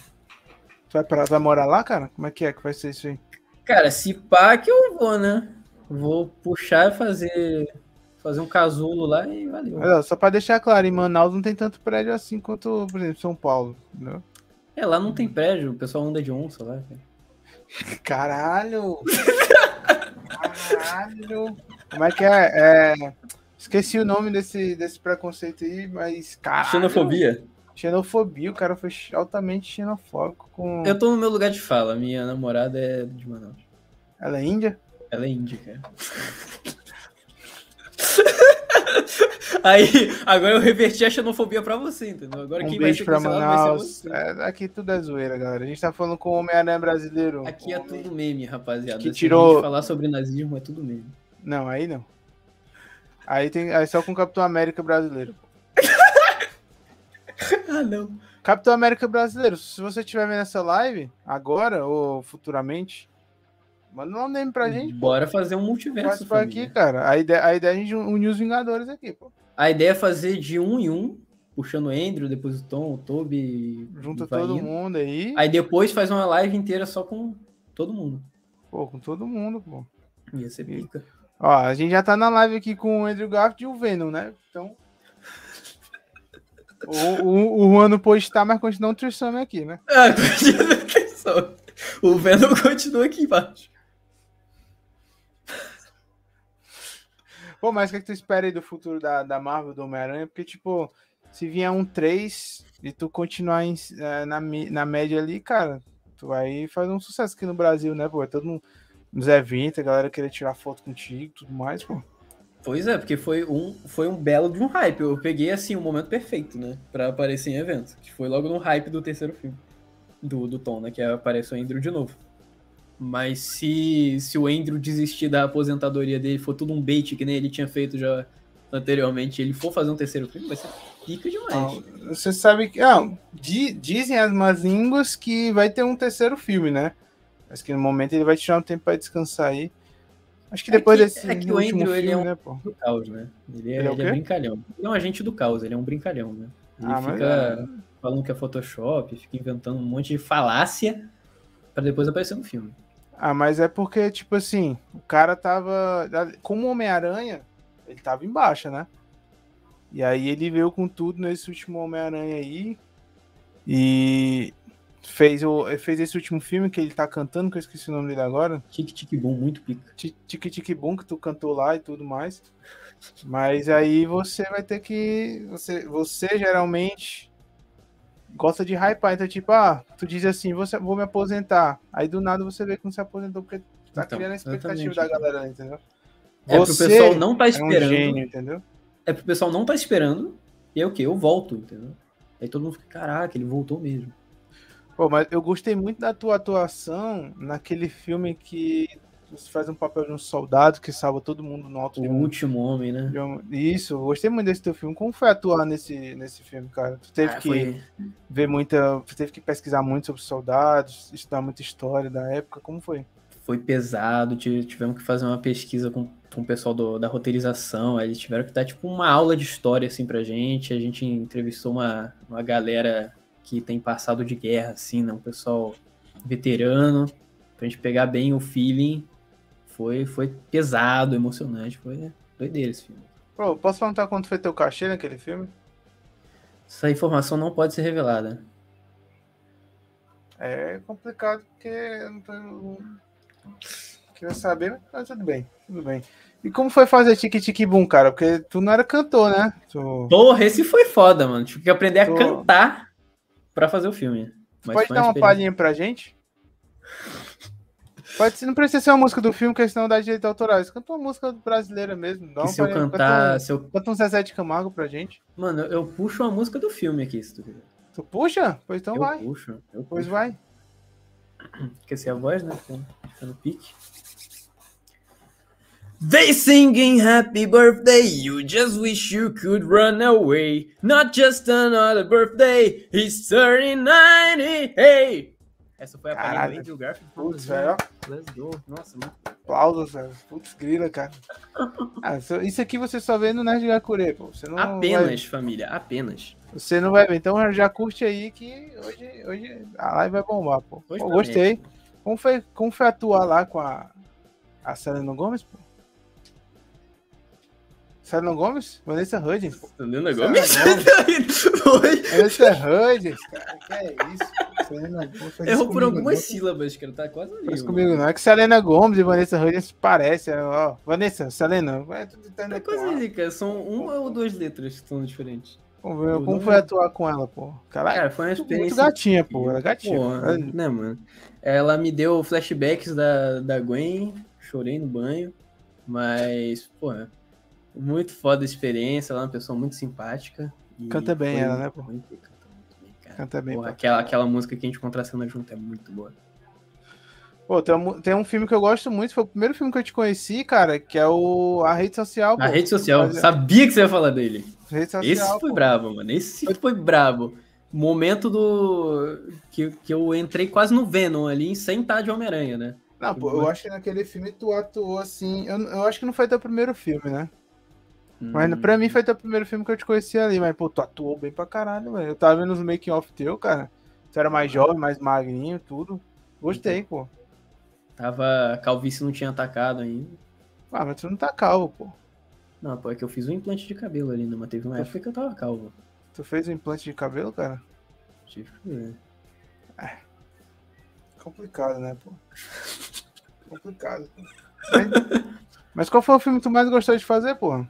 Tu vai, pra, vai morar lá, cara? Como é que é que vai ser isso aí? Cara, se pá que eu vou, né? Vou puxar e fazer, fazer um casulo lá e valeu. Ó, só pra deixar claro, em Manaus não tem tanto prédio assim quanto, por exemplo, São Paulo. Entendeu? É, lá não tem prédio, o pessoal anda de onça lá. cara. (laughs) Caralho! Caralho! Como é que é? é... Esqueci o nome desse, desse preconceito aí, mas. Caralho, Xenofobia? Xenofobia, o cara foi altamente xenofóbico com. Eu tô no meu lugar de fala, minha namorada é de Manaus. Ela é índia? Ela é índia, cara. (laughs) Aí, agora eu reverti a xenofobia pra você, entendeu? Agora Um quem vai beijo ser pra vai ser Manaus. você. É, aqui tudo é zoeira, galera. A gente tá falando com o Homem-Aranha brasileiro. Aqui é tudo meme, rapaziada. Que Se a tirou- gente falar sobre nazismo, é tudo meme. Não, aí não. Aí tem aí só com o Capitão América brasileiro. (laughs) Ah, não. Capitão América brasileiro, se você estiver vendo essa live, agora ou futuramente, manda um nome pra gente. pô. Bora fazer um multiverso, família. aqui, cara. A ideia, a ideia é a gente unir os Vingadores aqui, pô. A ideia é fazer de um em um, puxando o Andrew, depois o Tom, o Toby. Junta todo mundo aí. Aí depois faz uma live inteira só com todo mundo. Pô, com todo mundo, pô. Ia ser pica. Ó, a gente já tá na live aqui com o Andrew Garfield e o Venom, né? Então. O, o, o Juan não pôde estar, mas continua um trissome aqui, né? Ah, (laughs) continua só. O Venom continua aqui embaixo. Pô, mas o que, é que tu espera aí do futuro da, da Marvel, do Homem-Aranha? Porque, tipo, se vier um 3 e tu continuar em- eh, na, na média ali, cara, tu vai fazer um sucesso aqui no Brasil, né, pô? É todo mundo nos eventos, a galera querer tirar foto contigo e tudo mais, pô. Pois é, porque foi um, foi um belo de um hype. Eu peguei, assim, o momento perfeito, né? Pra aparecer em evento. Que foi logo no hype do terceiro filme. Do, do Tom, né? Que apareceu o Andrew de novo. Mas se, se o Andrew desistir da aposentadoria dele, for tudo um bait que nem ele tinha feito já anteriormente, ele for fazer um terceiro filme, vai ser pica demais. Ah, Você sabe que. Ah, di- dizem as más línguas que vai ter um terceiro filme, né? Mas que no momento ele vai tirar um tempo pra descansar aí. Acho que É depois que- desse é que o Andrew, ele filme, é um- né, pô? do caos, né? Ele é, Ele é ele é brincalhão. Ele é um agente do caos, ele é um brincalhão, né? Ele Ah, fica falando que é Photoshop, fica inventando um monte de falácia pra depois aparecer no filme. Ah, mas é porque, tipo assim, o cara tava. Como Homem-Aranha, ele tava em baixa, né? E aí ele veio com tudo nesse último Homem-Aranha aí. E fez, o, fez esse último filme que ele tá cantando, que eu esqueci o nome dele agora. Tique Tique Boom, muito pica. Ti- Tique Tique Boom, que tu cantou lá e tudo mais. Mas aí você vai ter que. Você, você geralmente gosta de hypar. Então, tipo, ah, tu diz assim, você, vou me aposentar. Aí do nada você vê que não se aposentou porque tá Então, criando a expectativa da galera, entendeu? É pro Você pessoal não tá É um esperando. gênio, entendeu? É pro pessoal não tá esperando. E é o quê? Eu volto, entendeu? Aí todo mundo fica, caraca, ele voltou mesmo. Pô, mas eu gostei muito da tua atuação naquele filme que você faz um papel de um soldado que salva todo mundo no alto O de um último homem, né? um- Isso, eu gostei muito desse teu filme. Como foi atuar nesse, nesse filme, cara? Tu teve Ah, que foi- ver muita. Tu teve que pesquisar muito sobre soldados, estudar muita história da época. Como foi? foi pesado, ti- tivemos que fazer uma pesquisa com, com o pessoal do- da roteirização, eles tiveram que dar tipo uma aula de história assim pra gente, a gente entrevistou uma, uma galera que tem passado de guerra, assim, né, um pessoal veterano, pra gente pegar bem o feeling, foi, foi pesado, emocionante, foi doideira esse filme. Posso perguntar quanto foi teu cachê naquele filme? Essa informação não pode ser revelada. É complicado porque eu não tô. não Queria saber, mas tudo bem, tudo bem. E como foi fazer Tiki Tiki Boom, cara? Porque tu não era cantor, né? Tu... Porra, esse foi foda, mano, tive que aprender a Tô- cantar pra fazer o filme. Pode dar uma palhinha pra gente? Pode ser, não precisa ser uma música do filme, porque senão dá direito autoral. Canta uma música brasileira mesmo. Dá se eu palhinha, canta cantar, um- se eu Canta um Zezé de Camargo pra gente. Mano, eu puxo uma música do filme aqui, se tu quiser. Tu puxa? Pois então eu vai. puxo, eu Pois puxo. vai. Esqueci a voz, né? Fica fica no pique. They singing happy birthday, you just wish you could run away. Not just another birthday, he's turning 90, hey! Essa foi a palhinha Caralho. do Andrew Garfield. Putz, velho. Let's go. Nossa, mano. Aplausos, velho. Putz, grila, cara. (laughs) Ah, isso- aqui você só vê no Nerd Gakure, pô. Você não Apenas, família, apenas. Vai, você não vai ver. Então já curte aí que hoje, hoje a live vai bombar, pô. Hoje Pô, gostei. Como foi, como foi atuar lá com a, a Selena Gomes, pô? Selena Gomes? Vanessa Hudgens. Selena Gomes? Oi. Vanessa Hudgens, cara. Que é isso? Selena Gomes Errou por algumas não. sílabas, cara. Tá quase ali. Faz comigo não. É que Selena Gomes e Vanessa Hudgens parecem. Ó, Vanessa, Selena. Vai tudo Tá quase ali, cara. São uma ou duas letras que são diferentes. Vamos ver Eu como não- foi atuar com ela, pô. Caralho, Cara, foi uma muito experiência. gatinha, pô. Ela é gatinha. Ela- né, mano? Ela me deu flashbacks da, da Gwen, chorei no banho, mas, pô, muito foda a experiência, ela é uma pessoa muito simpática. Canta bem ela, né, pô? muito- canta muito bem, cara. Canta bem, pô. aquela, aquela música que a gente contracena junto é muito boa. Pô, tem um, tem um filme que eu gosto muito, foi o primeiro filme que eu te conheci, cara, que é o A Rede Social. A pô. rede social, Mas sabia que você ia falar dele. Rede Social, Esse foi pô. brabo, mano. Esse foi brabo. Momento do. Que, que eu entrei quase no Venom ali, sem estar de Homem-Aranha, né? Não, pô, eu acho que naquele filme tu atuou assim. Eu, eu acho que não foi teu primeiro filme, né? Mas Hum. pra mim foi teu primeiro filme que eu te conheci ali. Mas, pô, tu atuou bem pra caralho, velho. Eu tava vendo os making off teu, cara. Tu era mais jovem, mais magrinho, tudo. Gostei, pô. Tava. Calvície não tinha atacado ainda. Ah, mas tu não tá calvo, pô. Não, pô, é que eu fiz um implante de cabelo ali, né? Mas teve uma época que eu tava calvo. Tu fez um implante de cabelo, cara? Tive que ver. Complicado, né, pô? (laughs) Complicado. pô. Mas, mas qual foi o filme que tu mais gostou de fazer, pô?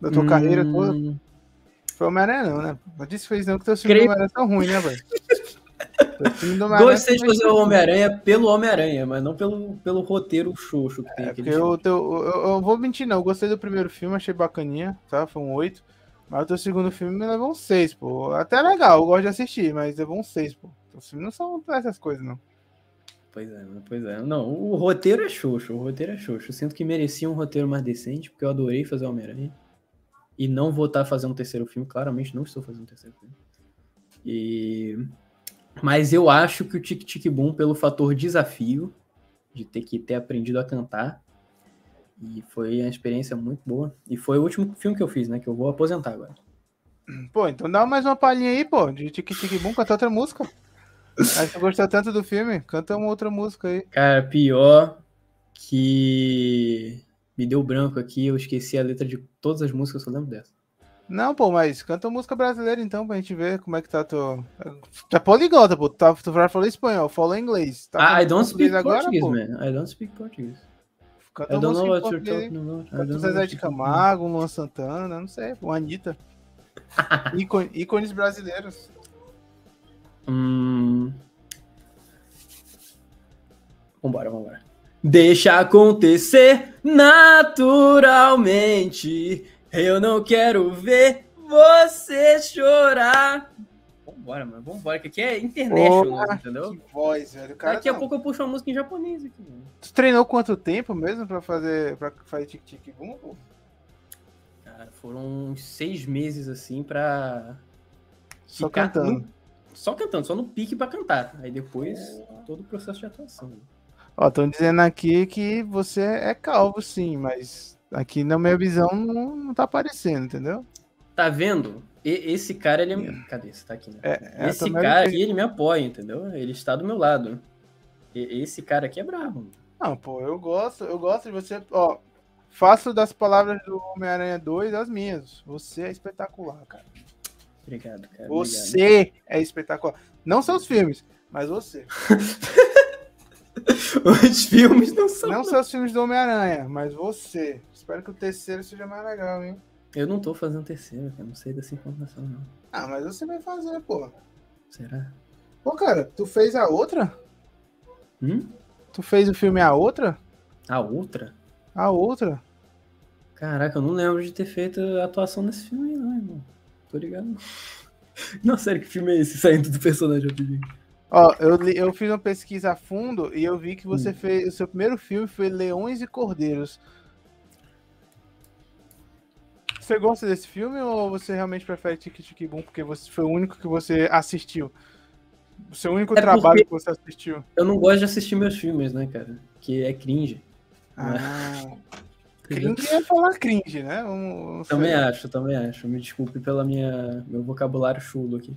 Da tua carreira toda? Hum, Foi Homem-Aranha, não, né? Não disse fez não, que teu filme Creio- do Homem-Aranha são ruim, né, velho? Gostei de fazer o Homem-Aranha pelo Homem-Aranha, mas não pelo, pelo roteiro xoxo que tem É, porque eu, teu, eu, eu vou mentir, não. Eu gostei do primeiro filme, achei bacaninha, tá? Foi um 8. Mas o teu segundo filme me levou um 6, pô. Até legal, eu gosto de assistir, mas levou um 6, pô. Os filmes não são essas coisas, não. Pois é, pois é. Não, o roteiro é xoxo, o roteiro é xoxo. Eu sinto que merecia um roteiro mais decente, porque eu adorei fazer Homem-Aranha. E não vou estar fazendo um terceiro filme, claramente não estou fazendo um terceiro filme. E... Mas eu acho que o Tic Tic Boom, pelo fator desafio, de ter que ter aprendido a cantar, e foi uma experiência muito boa. E foi o último filme que eu fiz, né? Que eu vou aposentar agora. Pô, então dá mais uma palhinha aí, pô, de Tic Tic Boom, canta outra música. Aí tu gostou tanto do filme, canta uma outra música aí. Cara, pior que me deu branco aqui, eu esqueci a letra de todas as músicas, eu só lembro dessa. Não, pô, mas canta música brasileira então, pra gente ver como é que tá. Tu é poliglota, pô, tu, tá, tu já falou espanhol, falou inglês. Tá ah, I don't speak português Portuguese, pô? man. I don't speak Portuguese. Canta I don't música know what you're talking about. Canta Zezé de Camargo, Luan Santana, não sei, pô, Anitta. (laughs) Ícone- ícones brasileiros. Hum... Vambora, vambora. Deixa acontecer naturalmente. Eu não quero ver você chorar. Vambora, mano. Vambora, que aqui é international, Porra, entendeu? Que voz, velho. Cara, Daqui a não. pouco eu puxo uma música em japonês aqui, mano. Tu treinou quanto tempo mesmo pra fazer, pra fazer tic-tic boom? pô? Cara, foram uns seis meses assim pra. Só ficar cantando. no- Só cantando, só no pique pra cantar. Aí depois, todo o processo de atuação. Ó, estão dizendo aqui que você é calvo, sim, mas aqui na minha visão não, não tá aparecendo, entendeu? Tá vendo? E- esse cara, ele é. me- Cadê? Você tá aqui, né? É, é, esse cara aqui, ele me apoia, entendeu? Ele está do meu lado. E- esse cara aqui é bravo. mano. Não, pô, eu gosto, eu gosto de você. Ó, faço das palavras do Homem-Aranha 2 as minhas. Você é espetacular, cara. Obrigado, cara. Você é espetacular. Não seus filmes, mas você. (laughs) (laughs) Os filmes não são. Não seus filmes do Homem-Aranha, mas você. Espero que o terceiro seja mais legal, hein? Eu não tô fazendo terceiro, cara. Não sei dessa informação, não. Ah, mas você vai fazer, pô. Será? Pô, cara, tu fez a outra? Hum? Tu fez o filme A Outra? A outra? A Outra? Caraca, eu não lembro de ter feito a atuação nesse filme aí, não, irmão. Tô ligado. (laughs) Não, sério, que filme é esse? Saindo do personagem rapidinho. Ó, eu, li- eu fiz uma pesquisa a fundo e eu vi que você Hum. fez. O seu primeiro filme foi Leões e Cordeiros. Você gosta desse filme ou você realmente prefere Tiki Tiki Boom porque você foi o único que você assistiu? O seu único É trabalho que você assistiu. Eu não gosto de assistir meus filmes, né, cara? Que é cringe. Ah, entendeu? (laughs) cringe é falar cringe, né? Vamos- vamos Também acho, também acho. Me desculpe pela minha meu vocabulário chulo aqui.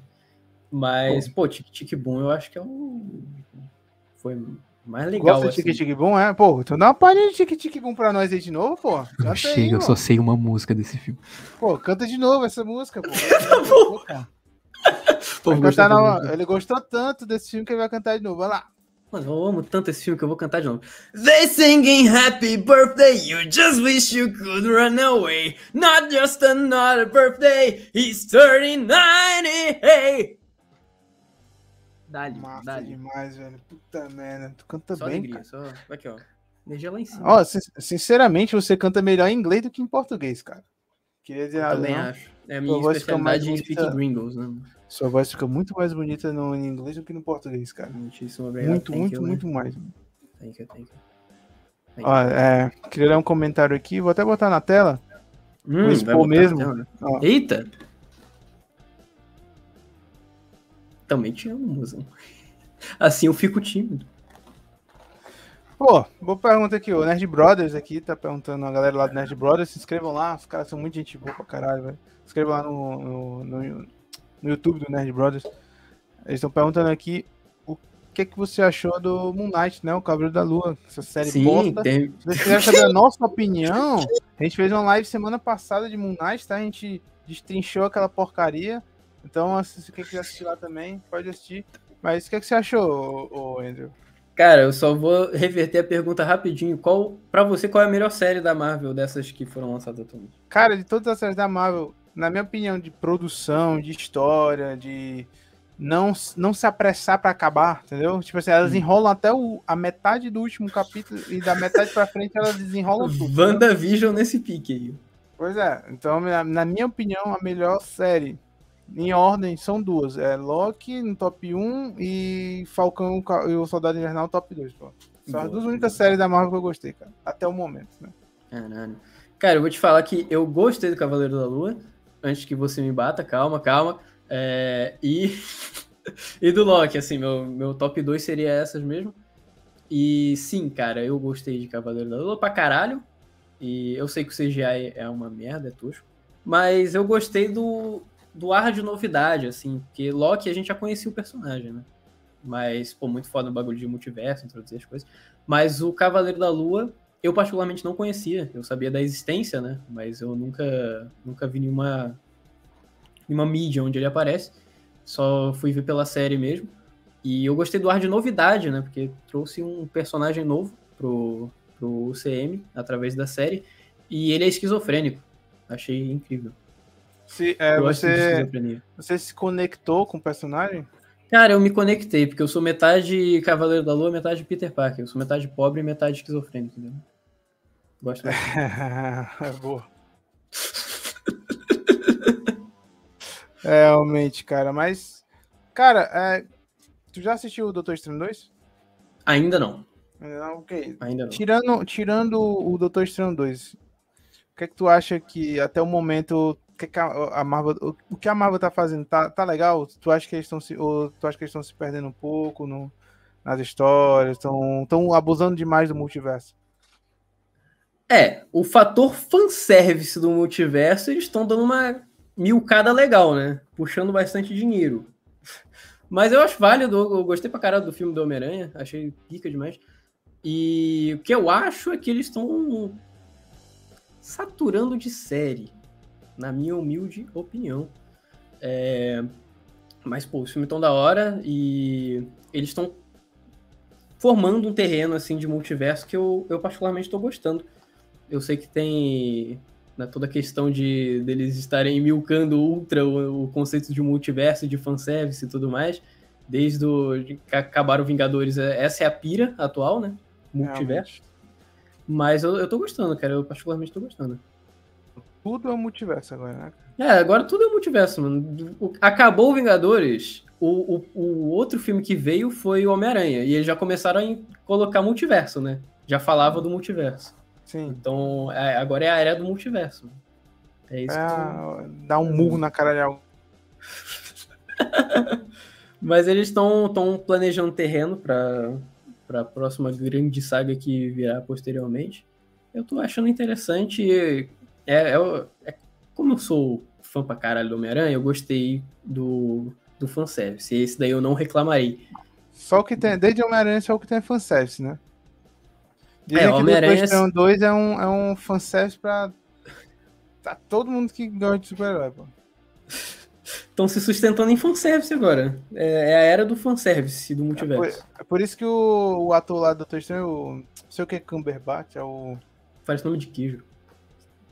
Mas, pô, Tic Tic Boom eu acho que é o. Foi mais legal. Gosta de assim. Tiki Tiki Boom, é? Pô, então dá uma palhinha de Tiki Tiki Boom pra nós aí de novo, pô. Canta aí, Chega, eu mano. só sei uma música desse filme. Pô, canta de novo essa música, pô. (laughs) Tá bom. Vai gostou nova- Ele gostou tanto desse filme que ele vai cantar de novo. Vai lá. Mano, eu amo tanto esse filme que eu vou cantar de novo. They singing happy birthday, you just wish you could run away. Not just another birthday, he's turning 90. Hey. Dali, Massa dali. demais, velho. Puta merda. Tu canta Só bem, alegria, cara. só. Aqui, ó. Energia lá em cima. Ó, sin- sinceramente, você canta melhor em inglês do que em português, cara. Queria dizer Eu nada, também não. acho. É a minha mais especialidade em speak bonita. gringos, né? Sua voz fica muito mais bonita no em inglês do que no português, cara. Muitíssimo obrigado. Muito, thank muito, you, né? muito mais. Thank you, thank you. Thank Ó, é, queria ler um comentário aqui, vou até botar na tela. Hum, Vou expor mesmo. Ó. Eita! Também te amo, mozão. Assim eu fico tímido. Pô, boa pergunta aqui, o Nerd Brothers aqui tá perguntando, a galera lá do Nerd Brothers, se inscrevam lá, os caras são muito gente boa pra caralho, velho. Se inscrevam lá no, no, no, no YouTube do Nerd Brothers. Eles estão perguntando aqui o que que você achou do Moon Knight, né? O Cavaleiro da Lua, essa série Sim, bosta. tem. Se vocês quiserem saber a (laughs) nossa opinião, a gente fez uma live semana passada de Moon Knight, tá? A gente destrinchou aquela porcaria. Então, se quem quiser assistir lá também, pode assistir. Mas o que, que você achou, ô, ô, Andrew? Cara, eu só vou reverter a pergunta rapidinho. Qual, pra você, qual é a melhor série da Marvel dessas que foram lançadas atualmente? Cara, de todas as séries da Marvel, na minha opinião, de produção, de história, de não, não se apressar pra acabar, entendeu? Tipo assim, elas Hum. enrolam até o, a metade do último capítulo e da metade pra frente elas desenrolam tudo. WandaVision nesse pique aí. Pois é, então, na, na minha opinião, a melhor série em ordem são duas: é Loki no top 1 e Falcão e o Soldado Invernal no top 2. Pô. São as Boa, duas boa. únicas séries da Marvel que eu gostei, cara, até o momento, né? Caralho. Cara, eu vou te falar que eu gostei do Cavaleiro da Lua. Antes que você me bata, calma, calma. É, e, (laughs) e do Loki, assim, meu, meu top 2 seria essas mesmo. E sim, cara, eu gostei de Cavaleiro da Lua pra caralho. E eu sei que o CGI é uma merda, é tosco. Mas eu gostei do, do ar de novidade, assim, porque Loki a gente já conhecia o personagem, né? Mas, pô, muito foda o bagulho de multiverso, introduzir as coisas. Mas o Cavaleiro da Lua, eu particularmente não conhecia. Eu sabia da existência, né? Mas eu nunca, nunca vi nenhuma, nenhuma mídia onde ele aparece. Só fui ver pela série mesmo. E eu gostei do ar de novidade, né? Porque trouxe um personagem novo pro, pro UCM através da série. E ele é esquizofrênico. Achei incrível. Se, é, eu gosto de você, esquizofrenia. você se conectou com o personagem? Cara, eu me conectei, porque eu sou metade Cavaleiro da Lua, metade Peter Parker. Eu sou metade pobre e metade esquizofrênico, entendeu? Gosto é (laughs) boa. É, (laughs) realmente, cara, mas. Cara, é, tu já assistiu o Doutor Estranho 2? Ainda não. Ainda Não, ok. Ainda não. Tirando, tirando o Doutor Estranho 2, o que é que tu acha que até o momento que, a, Marvel, o, que a Marvel tá fazendo tá, tá legal? Tu acha que eles estão se, ou tu acha que estão se perdendo um pouco no, nas histórias, estão estão abusando demais do multiverso? É, o fator fanservice do multiverso, eles estão dando uma milcada legal, né? Puxando bastante dinheiro. Mas eu acho válido, eu gostei pra caralho do filme do Homem-Aranha, achei pica demais. E o que eu acho é que eles estão saturando de série, na minha humilde opinião. É, Mas, pô, os filmes estão da hora e eles estão formando um terreno assim de multiverso que eu, eu particularmente estou gostando. Eu sei que tem né, toda a questão de deles estarem milcando ultra o, o conceito de multiverso, de fanservice e tudo mais. Desde o, de que acabaram Vingadores, é- essa é a pira atual, né? Multiverso. Mas eu, eu tô gostando, cara. Eu particularmente tô gostando. Tudo é um multiverso agora, né? É, agora tudo é multiverso, mano. Acabou o Vingadores, o, o, o outro filme que veio foi o Homem-Aranha. E eles já começaram a colocar multiverso, né? Já falava do multiverso. Sim. Então, é- agora é a era do multiverso. É isso que. É, dar um murro na cara de alguém. (laughs) Mas eles estão planejando terreno para a próxima grande saga que virá posteriormente. Eu tô achando interessante. É, é- é- como eu sou fã pra caralho do Homem-Aranha, eu gostei do, do fanservice. Esse daí eu não reclamarei. Só o que tem, desde Homem-Aranha, só o que tem é fanservice, né? Dizem É, que o Homem-Aranha- Estranho 2 é um, é um fanservice pra, pra todo mundo que gosta de super-herói, pô. Estão se sustentando em fanservice agora. É, é, a era do fanservice do multiverso. É por, é por isso que o, o, ator lá do Doutor Estranho, o, não sei o que é Cumberbatch, é o. Faz nome de queijo.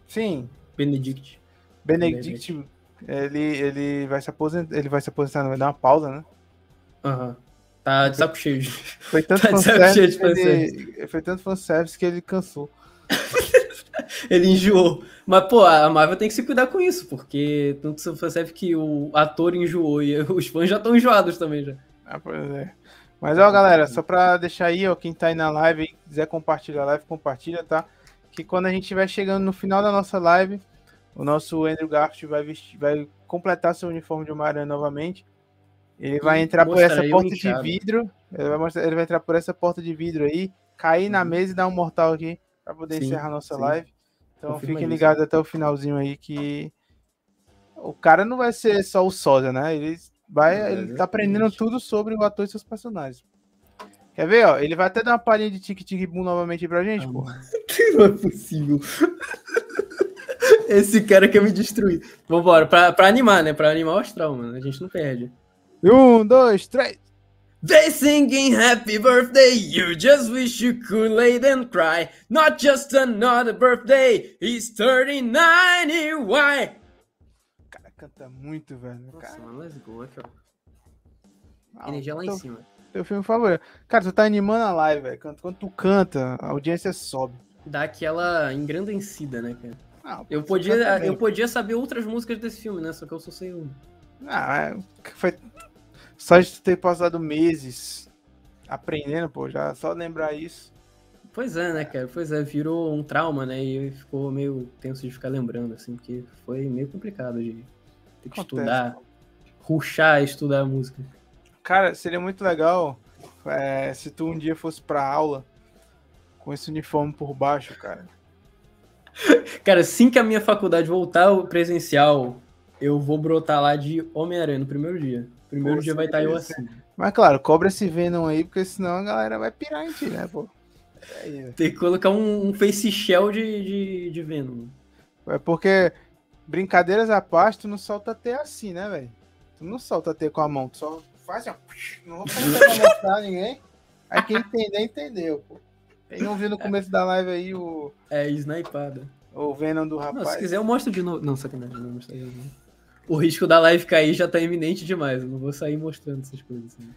Sim. Benedict. Benedict, Benedict. ele, ele vai se aposentar. Ele vai se aposentar, não vai dar uma pausa, né? Aham. Uhum. Tá de saco cheio. Foi (laughs) tanto tá fanservice, ele, foi tanto fanservice que ele cansou. (laughs) ele enjoou. Mas, pô, a Marvel tem que se cuidar com isso, porque tanto você percebe que o ator enjoou e (laughs) os fãs já estão enjoados também já. Ah, pois é. Mas, ó, galera, só pra deixar aí, ó, quem tá aí na live quiser compartilhar a live, compartilha, tá? Que quando a gente estiver chegando no final da nossa live, o nosso Andrew Garfield vai, vestir, vai completar seu uniforme de Homem-Aranha novamente. Ele vai entrar por essa porta de vidro. Ele vai, mostrar, ele vai entrar por essa porta de vidro aí, cair uhum. na mesa e dar um mortal aqui para poder sim, encerrar nossa sim. live. Então Confirma fiquem ligados até o finalzinho aí que o cara não vai ser só o sósia, né? Ele vai, é, ele tá aprendendo tudo sobre o ator e seus personagens. Quer ver, ó? Ele vai até dar uma palhinha de tic tic boom novamente pra gente, ah, pô. (laughs) Não é possível. Esse cara quer me destruir. Vambora, pra, pra animar, né? Pra animar o astral, mano. A gente não perde. Um, dois, três. They singing happy birthday, you just wish you could lay and cry. Not just another birthday, he's 39 why? O cara canta muito, velho. Nossa, cara... mano, let's go, aqui, ó. Ah, Energia lá em cima. Teu filme favorito. Cara, tu tá animando a live, velho. Quando tu canta, a audiência sobe. Dá aquela engrandecida, né, cara? Ah, eu, podia, eu podia saber outras músicas desse filme, né? Só que eu só sei uma. Ah, é, foi só de ter passado meses aprendendo, pô, já só lembrar isso. Pois é, né, cara? Pois é, virou um trauma, né? E ficou meio tenso de ficar lembrando, assim, porque foi meio complicado de ter que Acontece. estudar, ruxar estudar a música. Cara, seria muito legal é, se tu um dia fosse pra aula com esse uniforme por baixo, cara. (laughs) Cara, assim que a minha faculdade voltar ao presencial, eu vou brotar lá de Homem-Aranha no primeiro dia. Primeiro pô, dia vai estar tá eu assim. Mas claro, cobra esse Venom aí, porque senão a galera vai pirar em ti, né, pô? É Tem que colocar um, um face shell de, de, de Venom. É porque, brincadeiras à parte, tu não solta até assim, né, velho? Tu não solta até com a mão, tu só faz assim, ó. Não vou (laughs) mostrar ninguém. Aí quem entender, entendeu, pô. Quem não viu no começo da live aí o. É, snipada. O Venom do rapaz. Não, se quiser eu mostro de novo. Não, sacanagem, não mostrar de novo o risco da live cair já tá iminente demais. Eu não vou sair mostrando essas coisas. Assim.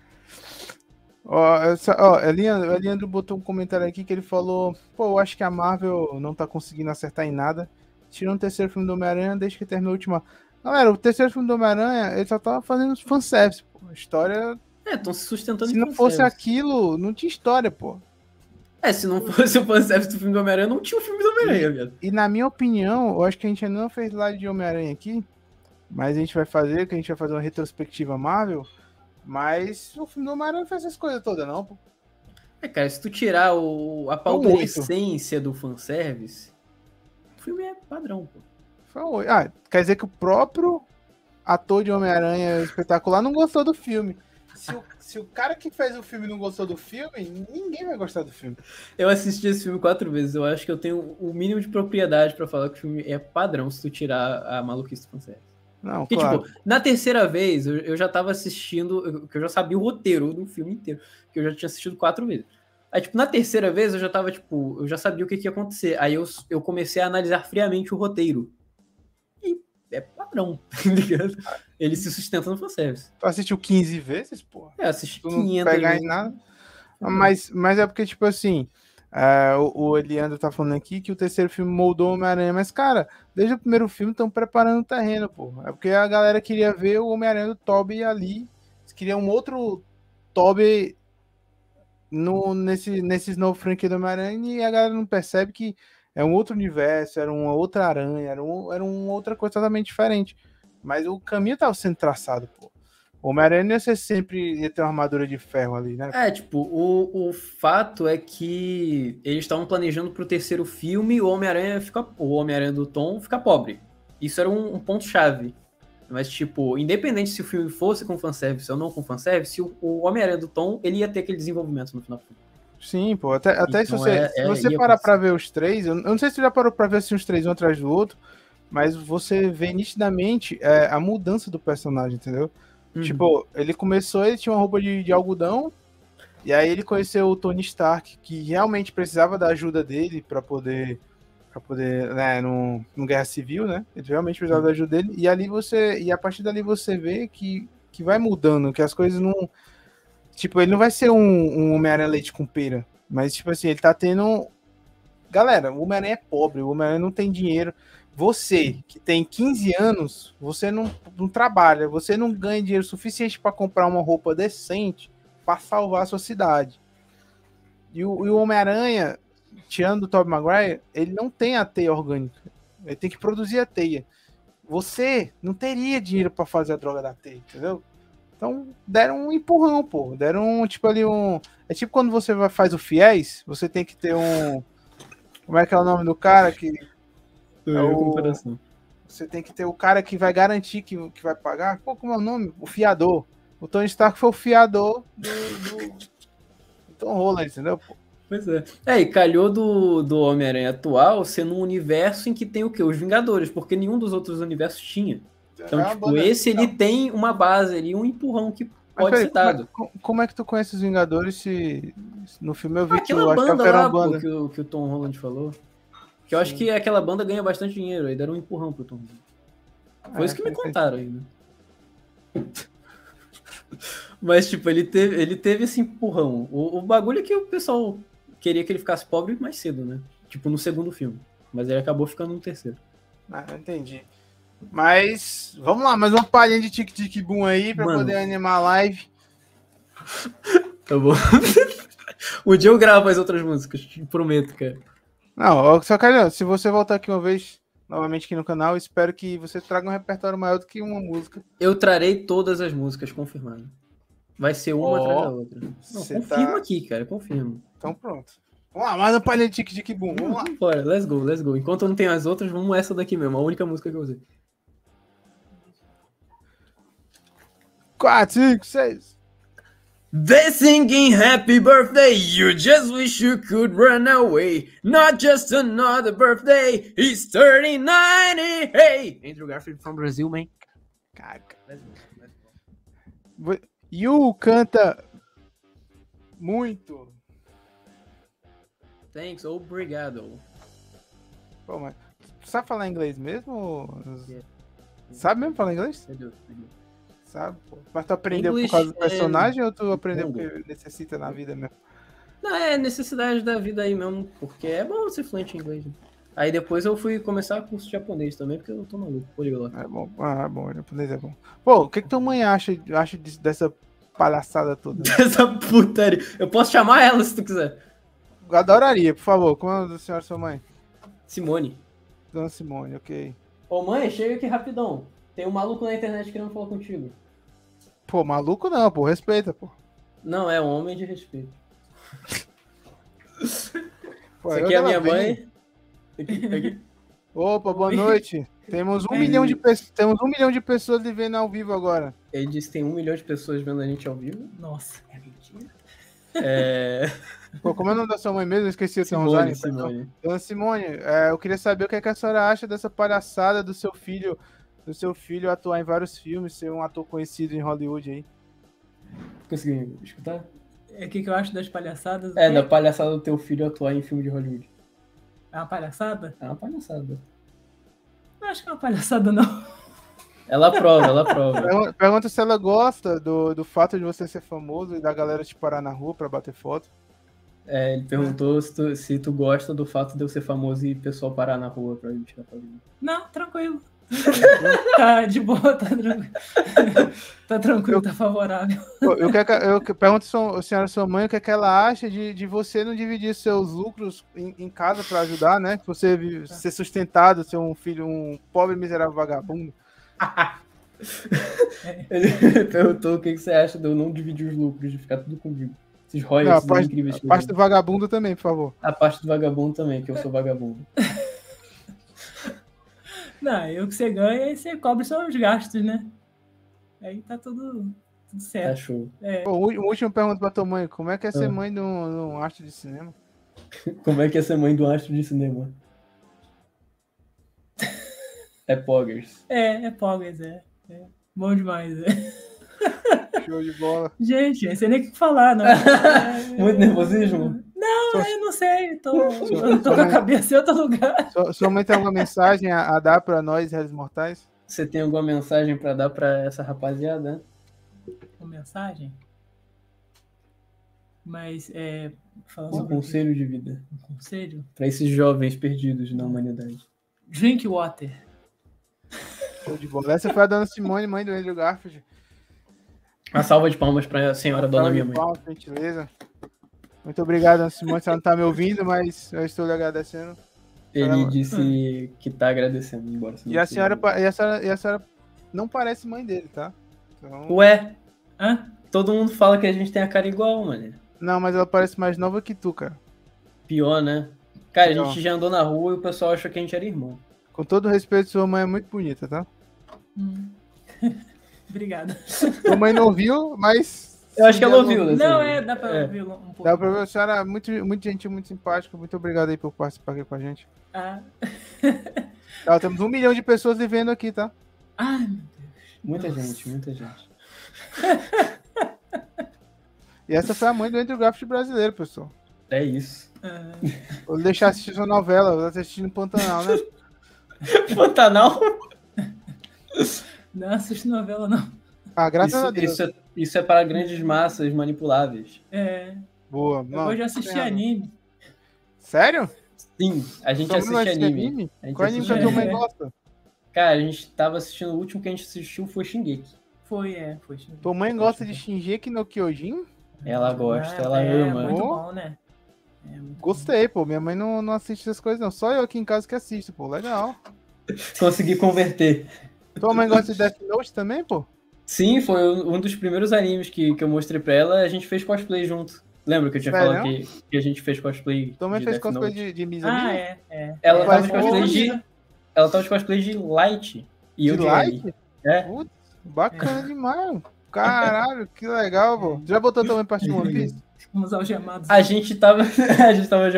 Ó, essa, ó, Eliandro botou um comentário aqui que ele falou: pô, eu acho que a Marvel não tá conseguindo acertar em nada. Tirando o terceiro filme do Homem-Aranha desde que terminou a última. Galera, o terceiro filme do Homem-Aranha, ele só tava fazendo fanservice. A história. É, estão se sustentando Se não fosse aquilo, não tinha história, pô. É, se não fosse (laughs) o fanservice do filme do Homem-Aranha, não tinha o filme do Homem-Aranha, velho. E na minha opinião, eu acho que a gente ainda não fez live de Homem-Aranha aqui. Mas a gente vai fazer, que a gente vai fazer uma retrospectiva Marvel. Mas o filme do Homem-Aranha não faz essas coisas todas, não, pô. É, cara, se tu tirar o, a essência do fanservice, o filme é padrão, pô. Ah, quer dizer que o próprio ator de Homem-Aranha espetacular não gostou do filme. Se o, se o, cara que fez o filme não gostou do filme, ninguém vai gostar do filme. Eu assisti esse filme quatro vezes. Eu acho que eu tenho o mínimo de propriedade para falar que o filme é padrão se tu tirar a maluquice do fanservice. Não, Porque, claro. tipo, na terceira vez, eu, eu já tava assistindo, que eu já sabia o roteiro do filme inteiro, que eu já tinha assistido quatro vezes. Aí, tipo, na terceira vez eu já tava, tipo, eu já sabia o que, que ia acontecer. Aí eu, eu comecei a analisar friamente o roteiro. É padrão, (laughs) tá Ele se sustenta no fanservice. Tu assistiu 15 vezes, pô? É, assisti 500 não pegar em nada. Mas, mas é porque, tipo assim, é, o, o Eliandro tá falando aqui que o terceiro filme moldou o Homem-Aranha, mas, cara, desde o primeiro filme estão preparando o terreno, pô. É porque a galera queria ver o Homem-Aranha do Toby ali. Eles queriam um outro Toby no, nesse, nesses novos franquia do Homem-Aranha e a galera não percebe que é um outro universo, era uma outra aranha, era, um, era uma outra coisa totalmente diferente. Mas o caminho tava sendo traçado, pô. O Homem-Aranha ia ser sempre ia ter uma armadura de ferro ali, né? É, tipo, o, o fato é que eles estavam planejando pro terceiro filme o Homem-Aranha fica. O Homem-Aranha do Tom ficar pobre. Isso era um, um ponto-chave. Mas, tipo, independente se o filme fosse com fanservice ou não com fanservice, o, o Homem-Aranha do Tom, ele ia ter aquele desenvolvimento no final do filme. Sim, pô. Até, até então, se você, é, se você é, parar pra ver os três, eu, não sei se você já parou pra ver assim, os três um atrás do outro, mas você vê nitidamente é, a mudança do personagem, entendeu? Uhum. Tipo, ele começou, ele tinha uma roupa de, de algodão, e aí ele conheceu o Tony Stark, que realmente precisava da ajuda dele para poder para poder, né, no, no Guerra Civil, né? Ele realmente precisava da ajuda dele. E ali você, e a partir dali você vê que, que vai mudando, que as coisas não tipo, ele não vai ser um, um Homem-Aranha leite com pera, mas tipo assim, ele tá tendo Galera, o Homem-Aranha é pobre, o Homem-Aranha não tem dinheiro. Você, que tem 15 anos, você não, não trabalha, você não ganha dinheiro suficiente para comprar uma roupa decente para salvar a sua cidade. E o, o Homem-Aranha, tirando o Tobey Maguire, ele não tem a teia orgânica. Ele tem que produzir a teia. Você não teria dinheiro para fazer a droga da teia, entendeu? Então deram um empurrão, pô. Deram um, tipo ali um. É tipo quando você vai, faz o fiéis, você tem que ter um. Como é que é o nome do cara que. É o-. Você tem que ter o cara que vai garantir que, que vai pagar. Pô, como é o nome? O fiador. O Tony Stark foi o fiador do, do, do Tom Holland, entendeu? Pô, Pois é. É, e calhou do, do Homem-Aranha atual ser num universo em que tem o quê? Os Vingadores, porque nenhum dos outros universos tinha. Então, é tipo, banda- esse ele tem uma base ali, um empurrão que pode peraí, ser como é- dado. co- Como é que tu conhece os Vingadores se no filme eu vi que eu Aquela acho banda que era lá, uma pô, banda. que, o, que o Tom Holland falou. Que eu acho que aquela banda ganha bastante dinheiro, aí deram um empurrão pro Tom Holland. Foi É, isso que me contaram aí, né? (laughs) Mas, tipo, ele teve, ele teve esse empurrão. O, o bagulho é que o pessoal queria que ele ficasse pobre mais cedo, né? Tipo, no segundo filme. Mas ele acabou ficando no terceiro. Ah, entendi. Mas vamos lá, mais uma palhinha de tic tic boom aí pra Mano. poder animar a live. (laughs) Tá bom. (laughs) um dia eu gravo as outras músicas, te prometo, cara. Não, só quero, se você voltar aqui uma vez novamente aqui no canal, espero que você traga um repertório maior do que uma música. Eu trarei todas as músicas, confirmado. Vai ser uma Ó, atrás da outra. Não, confirma tá- aqui, cara, confirma. Então pronto. Vamos lá, mais uma palhinha de tic tic boom. Vamos lá. Bora, let's go, let's go. Enquanto eu não tenho as outras, vamos essa daqui mesmo, a única música que eu usei. 4, 5, 6. They singing happy birthday, you just wish you could run away. Not just another birthday, he's turning 90. Hey! Andrew Garfield from Brazil, man. Caca. Yu canta muito. Thanks, obrigado. Pô, mas tu sabe falar inglês mesmo? Yeah. Sabe mesmo falar inglês? Entendeu? Entendeu? Sabe? pô. Mas tu aprendeu English por causa do é- personagem ou tu aprendeu porque necessita na vida mesmo? Não, é necessidade da vida aí mesmo, porque é bom ser fluente em inglês. né? Aí depois eu fui começar curso de japonês também, porque eu tô maluco, poliglota. É bom. Ah, é bom, o japonês é bom. Pô, o que que tua mãe acha, acha disso- dessa palhaçada toda? (laughs) Essa putaria. Eu posso chamar ela se tu quiser. Eu adoraria, por favor. Como é o nome da senhora sua mãe? Simone. Dona Simone, ok. Ô mãe, chega aqui rapidão. Tem um maluco na internet querendo falar contigo. Pô, maluco não, pô. Respeita, pô. Não, é um homem de respeito. Pô, Isso aqui é a minha mãe. Aqui, aqui. Opa, boa (laughs) noite. Temos um Oi. milhão de pessoas. Temos um milhão de pessoas lhe vendo ao vivo agora. Ele disse que tem um milhão de pessoas vendo a gente ao vivo. Nossa, é mentira. É. Pô, como é o nome da sua mãe mesmo? Eu esqueci o Simone, nome. Simone. Dona Simone, é, eu queria saber o que, é que a senhora acha dessa palhaçada do seu filho, do seu filho atuar em vários filmes, ser um ator conhecido em Hollywood aí. Conseguiu escutar? É, O que, que eu acho das palhaçadas? É, da palhaçada do teu filho atuar em filme de Hollywood. É uma palhaçada? É uma palhaçada. Não acho que é uma palhaçada, não. Ela aprova, ela aprova. (laughs) Pergun- Pergunta se ela gosta do, do fato de você ser famoso e da galera te parar na rua pra bater foto. É, ele perguntou se tu, se tu gosta do fato de eu ser famoso e o pessoal parar na rua pra me tirar foto. Não, tranquilo. Tá de boa, tá tranquilo. (laughs) tá tranquilo, tá favorável. Eu, quero, que- eu pergunto a senhora sua mãe o que, é que ela acha de, de você não dividir seus lucros em, em casa pra ajudar, né? Você vi- ser sustentado, ser um filho, um pobre miserável vagabundo. (laughs) Ele perguntou o que, que você acha de eu não dividir os lucros, de ficar tudo comigo. Esses Não, a royalties parte, incríveis. a eu parte do vagabundo também, por favor. A parte do vagabundo também, que eu sou vagabundo. (laughs) Não, eu que você ganha e você cobre seus gastos, né? Aí tá tudo, tudo Tá certo. show. É, Pô, uma última pergunta pra tua mãe. Como é que é ser Ah. mãe de um, de um astro de cinema? (laughs) Como é que é ser mãe do astro de cinema? É Poggers. (laughs) É, é Poggers, é. é. Bom demais, é. Show de bola. (laughs) Gente, não sei nem o que falar, não. É, Muito nervosismo? Não, Só- eu não sei. Tô, eu (laughs) tô com a cabeça em outro lugar. (laughs) Sua, sua mãe tem alguma mensagem a, a dar pra nós, réis mortais? Você tem alguma mensagem pra dar pra essa rapaziada? Uma mensagem? Mas, é. Falando Um sobre conselho de vida um conselho. pra esses jovens perdidos na humanidade. Drink water. Show de bola. Essa foi a dona Simone, mãe do Andrew Garfield. Uma salva de palmas pra senhora dona minha de mãe. palmas, gentileza. Muito obrigado, dona Simone. Você não tá me ouvindo, mas eu estou lhe agradecendo. Ele Caramba. disse que tá agradecendo, embora E a senhora, e a senhora, e a senhora não parece mãe dele, tá? Então- Ué, Hã? todo mundo fala que a gente tem a cara igual, mano. Não, mas ela parece mais nova que tu, cara. Pior, né? Cara, a Pior. gente já andou na rua e o pessoal achou que a gente era irmão. Com todo respeito, sua mãe é muito bonita, tá? Hum. (laughs) Obrigada. Sua mãe não viu, mas. Eu acho que ela ouviu, né? Não, assim. é, dá pra É. ouvir um pouco. Dá pra ver, a senhora é muito, muito gentil, muito simpática. Muito obrigado aí por participar aqui com a gente. Ah. (laughs) Tá, temos um milhão de pessoas vivendo aqui, tá? Ai, Muita gente, muita gente. (laughs) E essa foi a mãe do Andrew Garfield brasileiro, pessoal. É isso. ah, Vou deixar assistir sua novela, vou assistir no Pantanal, né? (laughs) Pantanal? não assisto novela, não. Ah, graças Isso, a Deus. isso, é, isso é para grandes massas manipuláveis. É, Boa. eu Não, de assistir tem razão. anime. Sério? Sim, a gente mãe assiste gosta de anime. A gente Qual anime que a assiste tua mãe É. gosta? Cara, a gente tava assistindo, o último que a gente assistiu foi Shingeki. Foi, é, foi. Tua mãe gosta de Shingeki no Kyojin? Ela gosta, Ah, ela é, ama. muito Oh. bom, né? É muito Gostei, pô. Minha mãe não, não assiste essas coisas, não. Só eu aqui em casa que assisto, pô. Legal. (laughs) Consegui converter. Tua mãe gosta de Death Note também, pô? Sim, foi um dos primeiros animes que, que eu mostrei pra ela. A gente fez cosplay junto. Lembra que eu tinha Sério? falado que, que a gente fez cosplay? Mãe de fez Death cosplay Note? de, de Misa. Ah, é, é. Ela É, tava de cosplay de. Ela tava de cosplay de Light. E eu De de like? L. É. Putz, bacana demais. Caralho, que legal, pô. Já botou mãe pra assistir One Piece? Ficamos algemados. A gente tava. (laughs) a gente tava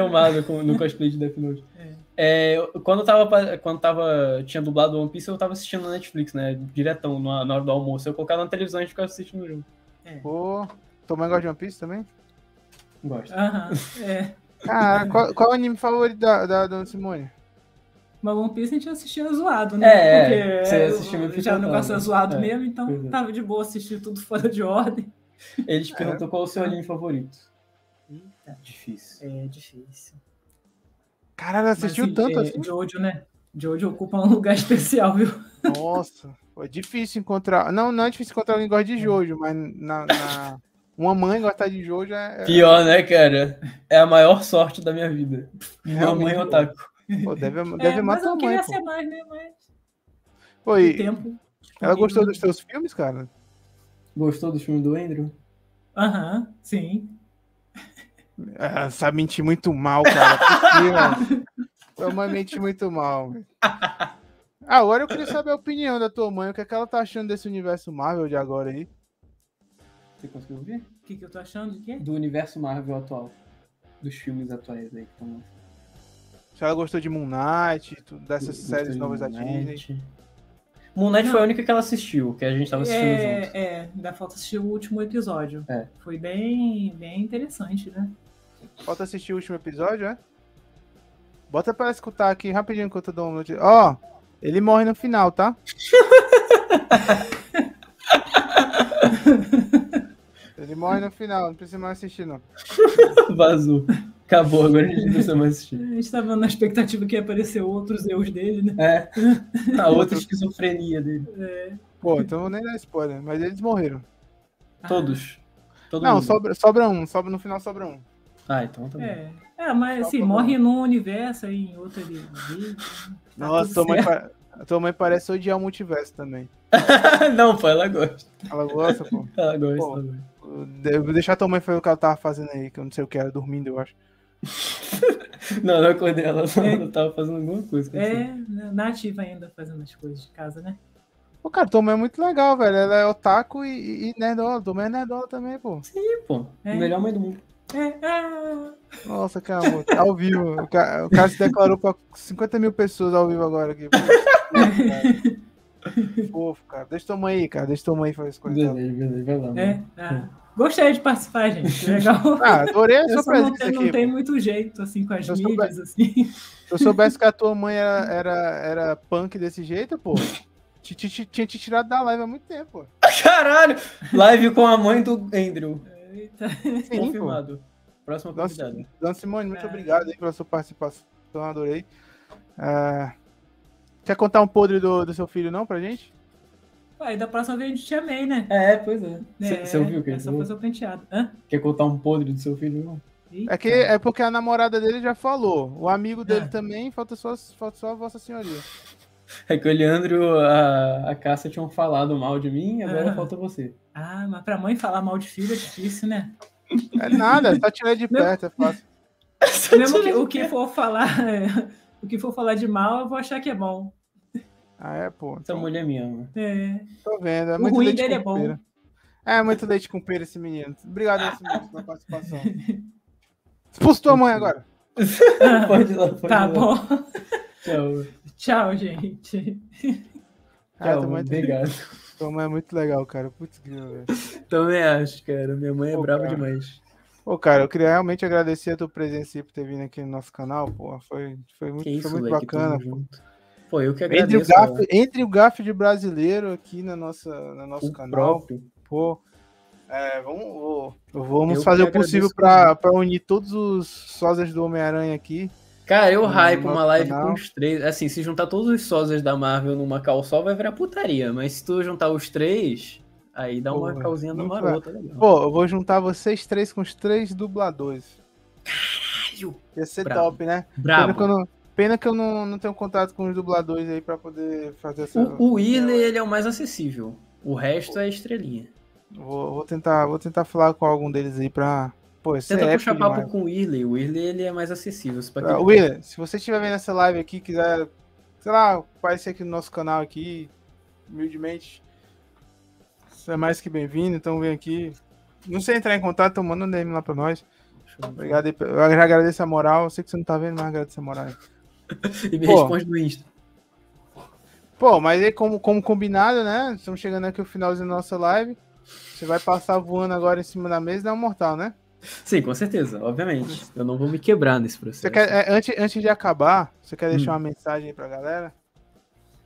com- no cosplay de Death Note. É, quando eu tava. Quando tava. Tinha dublado One Piece, eu tava assistindo na Netflix, né? Diretão, na, na hora do almoço. Eu colocava na televisão e a gente ficava assistindo junto. Pô. Tua mãe gosta de One Piece também? Gosto. Aham, (laughs) é. Cara, qual, qual é o anime favorito da, da Dona Simone? Mas One Piece a gente assistia zoado, né? É, é, Porque você é, assistia meio já o negócio é zoado É, mesmo, então é. tava de boa assistir tudo fora de ordem. Ele te perguntou qual é o seu anime favorito. Difícil. É difícil. Caralho, assistiu Mas, tanto é, assim? Jojo, né? Jojo ocupa um lugar (laughs) especial, viu? Nossa, foi difícil encontrar. Não, não é difícil encontrar alguém que gosta de Jojo, mas na, na- uma mãe gostar de Jojo é. é- Pior, né, cara? É a maior sorte da minha vida. Minha mãe é otaku. Pô, deve (laughs) É, deve mas matar eu a queria mãe, pô. ser mais, né? Mas Pô, e tempo. ela gostou disponível. dos teus filmes, cara? Gostou do filme do Andrew? Aham, sim. Ela sabe mentir muito mal, cara. Possível. Tua mãe mente muito mal. Agora eu queria saber a opinião da tua mãe. O que, é que ela tá achando desse universo Marvel de agora aí? Você conseguiu ouvir? O que, que eu tô achando de quê? Do universo Marvel atual. Dos filmes atuais aí que estão Se ela gostou de Moon Knight, tudo, dessas séries novas da Disney. Moon Knight foi a única que ela assistiu, que a gente tava assistindo junto. É, é, ainda falta assistir o último episódio. É. Foi bem, bem interessante, né? Falta assistir o último episódio, é? Bota pra escutar aqui rapidinho enquanto eu dou um. Ó, ele morre no final, tá? (laughs) ele morre no final, não precisa mais assistir, não. Vazou. Acabou, agora a gente não precisa mais A assistir. gente tava na expectativa que ia aparecer outros erros dele, né? É. A (laughs) outra esquizofrenia dele. Pô, então eu vou nem dar spoiler, mas eles morreram. Todos. Todo não, mundo. sobra, sobra um, sobra no final sobra um. Ah, então tá bom. É. É, mas assim, morre num universo aí, em outro ele vive. Tá Nossa, tua mãe, pa- tua mãe parece odiar o multiverso também. (laughs) não, pô, ela gosta. Ela gosta, pô. (laughs) Ela gosta. Pô. Eu vou deixar tua mãe fazer o que ela tava fazendo aí, que eu não sei o que era, dormindo, eu acho. (laughs) Não, não acordei ela, só É. ela tava fazendo alguma coisa. É, na ativa ainda fazendo as coisas de casa, né? Pô, cara, tua mãe é muito legal, velho. Ela é otaku e, e nerdola. Tua mãe é nerdola também, pô. Ih, pô, É. melhor mãe do mundo. Nossa, que amor. Ao vivo. O cara, o cara se declarou pra 50 mil pessoas ao vivo agora aqui. Fofo, cara. Deixa tua mãe aí, cara. Deixa tua mãe fazer as coisas. Beleza, beleza, vai lá. mano. É, ah, gostei de participar, gente. Legal. Ah, adorei a sua só não, presença tenho- não tem muito jeito, assim, com as Eu mídias, assim. Se eu soubesse que a tua mãe era, era, era punk desse jeito, pô, ti- ti- ti- tinha te tirado da live há muito tempo, pô. Caralho! Live com a mãe do Andrew. Eita. (laughs) Sim, pô. Confirmado. Próxima convidada. Dona Simone, muito É. obrigado aí pela sua participação, adorei. Ah, quer contar um podre do, do seu filho, não, pra gente? Aí da próxima vez a gente te amei, né? É, pois é. É, Você ouviu o que ele É só falou? fazer o penteado. Hã? Quer contar um podre do seu filho? Não? É, que, é porque a namorada dele já falou, o amigo dele É. também, falta só, falta só a Vossa Senhoria. (laughs) É que o Leandro, a, a Cássia tinham falado mal de mim, agora Ah. falta você. Ah, mas pra mãe falar mal de filho é difícil, né? É nada, só tirar de (laughs) perto, é fácil. Mesmo que o que for falar, o que for falar de mal, eu vou achar que é bom. Ah, é, pô. Essa Então, mulher me ama. É. tô vendo, é O muito ruim leite dele é com bom. pera. É, muito leite com pera esse menino. Obrigado, Dona Simone, pela participação. (laughs) Expulsa tua mãe agora. Pode ir lá, pode Tá ir lá. bom. Tchau. Tchau, gente. Ah, Tchau, obrigado. tua mãe é muito legal, cara. Putz, grilo, velho. Também acho, cara. Minha mãe é Pô, brava cara. demais. Pô, cara, eu queria realmente agradecer a tua presença aí por ter vindo aqui no nosso canal, pô. Foi, foi muito, isso, foi muito bacana. Junto. Pô, eu que Entre o, agradeço. gafe, entre o gafe de brasileiro aqui na nossa, no nosso o canal, próprio. pô. É, vamos, vamos Eu fazer o possível agradeço para unir todos os sósias do Homem-Aranha aqui. Cara, eu hype uma live canal. com os três. Assim, se juntar todos os sósias da Marvel numa call só, vai virar putaria. Mas se tu juntar os três, aí dá uma Pô, calzinha do vai. maroto, legal. Pô, eu vou juntar vocês três com os três dubladores. Caralho, Ia ser Brabo. top, né? Pena que brabo. eu, não, pena que eu não, não tenho contato com os dubladores aí pra poder fazer essa. O, o Whirley, ele é o mais acessível. O resto é estrelinha. Vou, vou tentar, vou tentar falar com algum deles aí pra. Pô, Tenta é puxar papo demais. com o Whirley. O Whirley, ele é mais acessível. Ah, se você estiver vendo essa live aqui, quiser, sei lá, aparecer aqui no nosso canal aqui, humildemente, você é mais que bem-vindo, então vem aqui. Não sei entrar em contato, então manda um DM lá pra nós. Obrigado eu já agradeço a moral, eu sei que você não tá vendo, mas agradeço a moral. (laughs) E me Pô. responde no Insta. Pô, mas aí como, como combinado, né, estamos chegando aqui ao finalzinho da nossa live, você vai passar voando agora em cima da mesa e dar um mortal, né? Sim, com certeza, obviamente. Eu não vou me quebrar nesse processo. Quer, é, antes, antes de acabar, você quer deixar Hum. uma mensagem aí pra galera?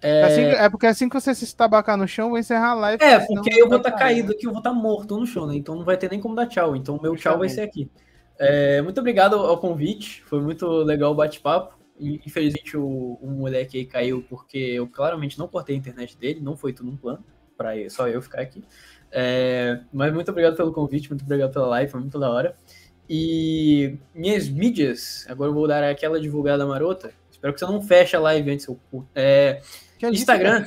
É, Assim que- é porque assim que você se estabacar no chão, eu vou encerrar a live. É, porque aí eu vou estar cair, caído aqui, eu vou estar morto no chão, né? Então não vai ter nem como dar tchau. Então meu tchau vai ser aqui. É, muito obrigado ao convite, foi muito legal o bate-papo. Infelizmente o, o moleque aí caiu porque eu claramente não cortei a internet dele, não foi tudo um plano, pra eu- só eu ficar aqui. É, mas muito obrigado pelo convite, muito obrigado pela live, foi muito da hora. E minhas mídias, agora eu vou dar aquela divulgada marota. Espero que você não feche a live antes. seu. É, é Instagram.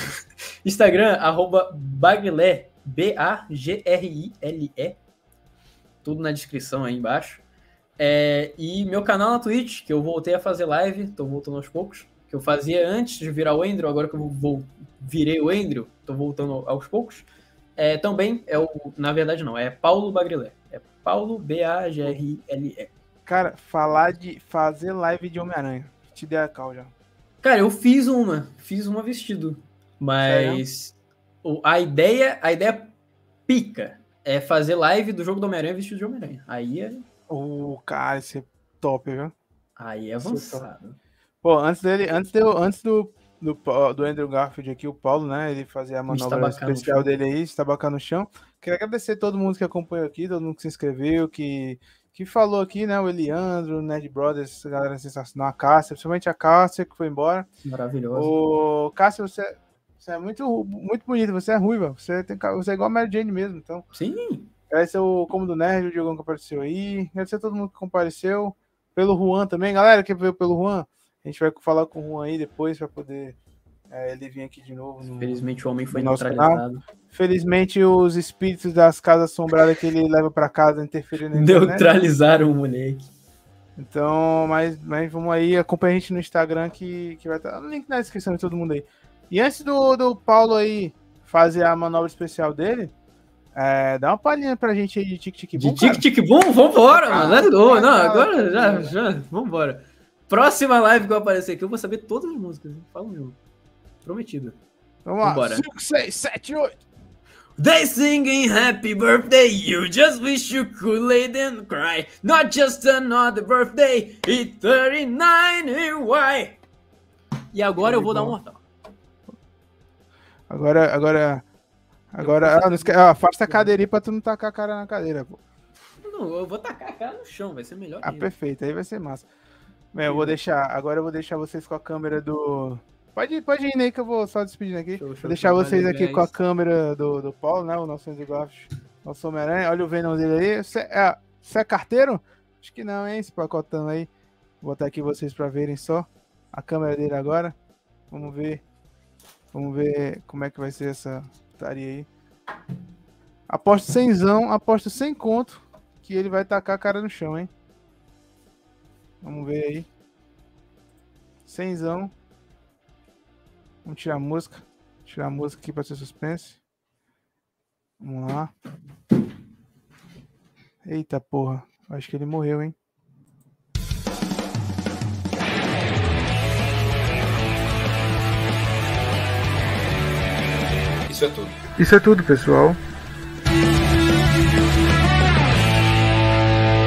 (laughs) Instagram, arroba Baglé, B-A-G-R-I-L-E. Tudo na descrição aí embaixo. É, e meu canal na Twitch, que eu voltei a fazer live, tô voltando aos poucos. Que eu fazia antes de virar o Andrew, agora que eu vou, virei o Andrew, tô voltando aos poucos. É, também é o. Na verdade, não, é Paulo Bagrilé. É Paulo B-A-G-R-I-L-E. Cara, falar de fazer live de Homem-Aranha. Te dei a cal já. Cara, eu fiz uma, fiz uma vestido, mas a ideia, a ideia pica é fazer live do jogo do Homem-Aranha vestido de Homem-Aranha. Aí é, O cara, esse é top, viu? aí é é avançado. Pô, antes dele, antes, eu- antes do, do, do Andrew Garfield aqui, o Paulo, né? Ele fazia a manobra estabacar no especial dele aí, estabacar no chão. Queria agradecer a todo mundo que acompanhou aqui, todo mundo que se inscreveu, que, que falou aqui, né? O Eliandro, o Nerd Brothers, essa galera sensacional, a Cássia, principalmente a Cássia, que foi embora. Maravilhoso. Ô, Cássia, você, você é muito, muito bonito, você é ruiva, você, tem, você é igual a Mary Jane mesmo, então. Sim, Agradecer o Como do Nerd, o Diogão que apareceu aí. Agradecer a todo mundo que compareceu. Pelo Juan também. Galera que veio pelo Juan, a gente vai falar com o Juan aí depois para poder é, ele vir aqui de novo. no- felizmente o homem foi No neutralizado. Felizmente, os espíritos das casas assombradas que ele leva para casa internet. Neutralizaram o moleque. Então, mas, mas vamos aí, acompanha a gente no Instagram que, que vai estar no link na descrição de todo mundo aí. E antes do, do Paulo aí fazer a manobra especial dele, É, dá uma palhinha pra gente aí de Tic Tic De Boom. tic cara. tic boom, vambora, mano. Let's go. Não, agora já, já, vambora. Próxima live que eu aparecer aqui, eu vou saber todas as músicas. Fala mesmo. Prometido. Vamos lá. Vambora. 5, 6, 7, 8. They singing happy birthday, you just wish you could lay and cry. Not just another birthday, it's 39 and why? E agora eu vou dar um mortal. Agora, agora. Agora, ah, não esque... ah, afasta a cadeira aí pra tu não tacar a cara na cadeira, pô. Não, eu vou tacar a cara no chão, vai ser melhor Ah, ainda. perfeito, aí vai ser massa. Bem, eu vou deixar. Agora eu vou deixar vocês com a câmera do. Pode ir, pode ir aí que eu vou só despedindo aqui. Show, show, vou deixar vocês aqui com a câmera do, do Paulo, né? O nosso Garfield, nosso Homem-Aranha. Olha o Venom dele aí. Você é, é carteiro? Acho que não, hein? Esse pacotão aí. Vou botar aqui vocês pra verem só a câmera dele agora. Vamos ver. Vamos ver como é que vai ser essa putaria aí. Aposto cenzão, aposto sem conto que ele vai tacar a cara no chão, hein? Vamos ver aí. Cenzão. Vamos tirar a música. Tirar a música aqui pra ser suspense. Vamos lá. Eita porra. Acho que ele morreu, hein? Isso é tudo. Isso é tudo, pessoal.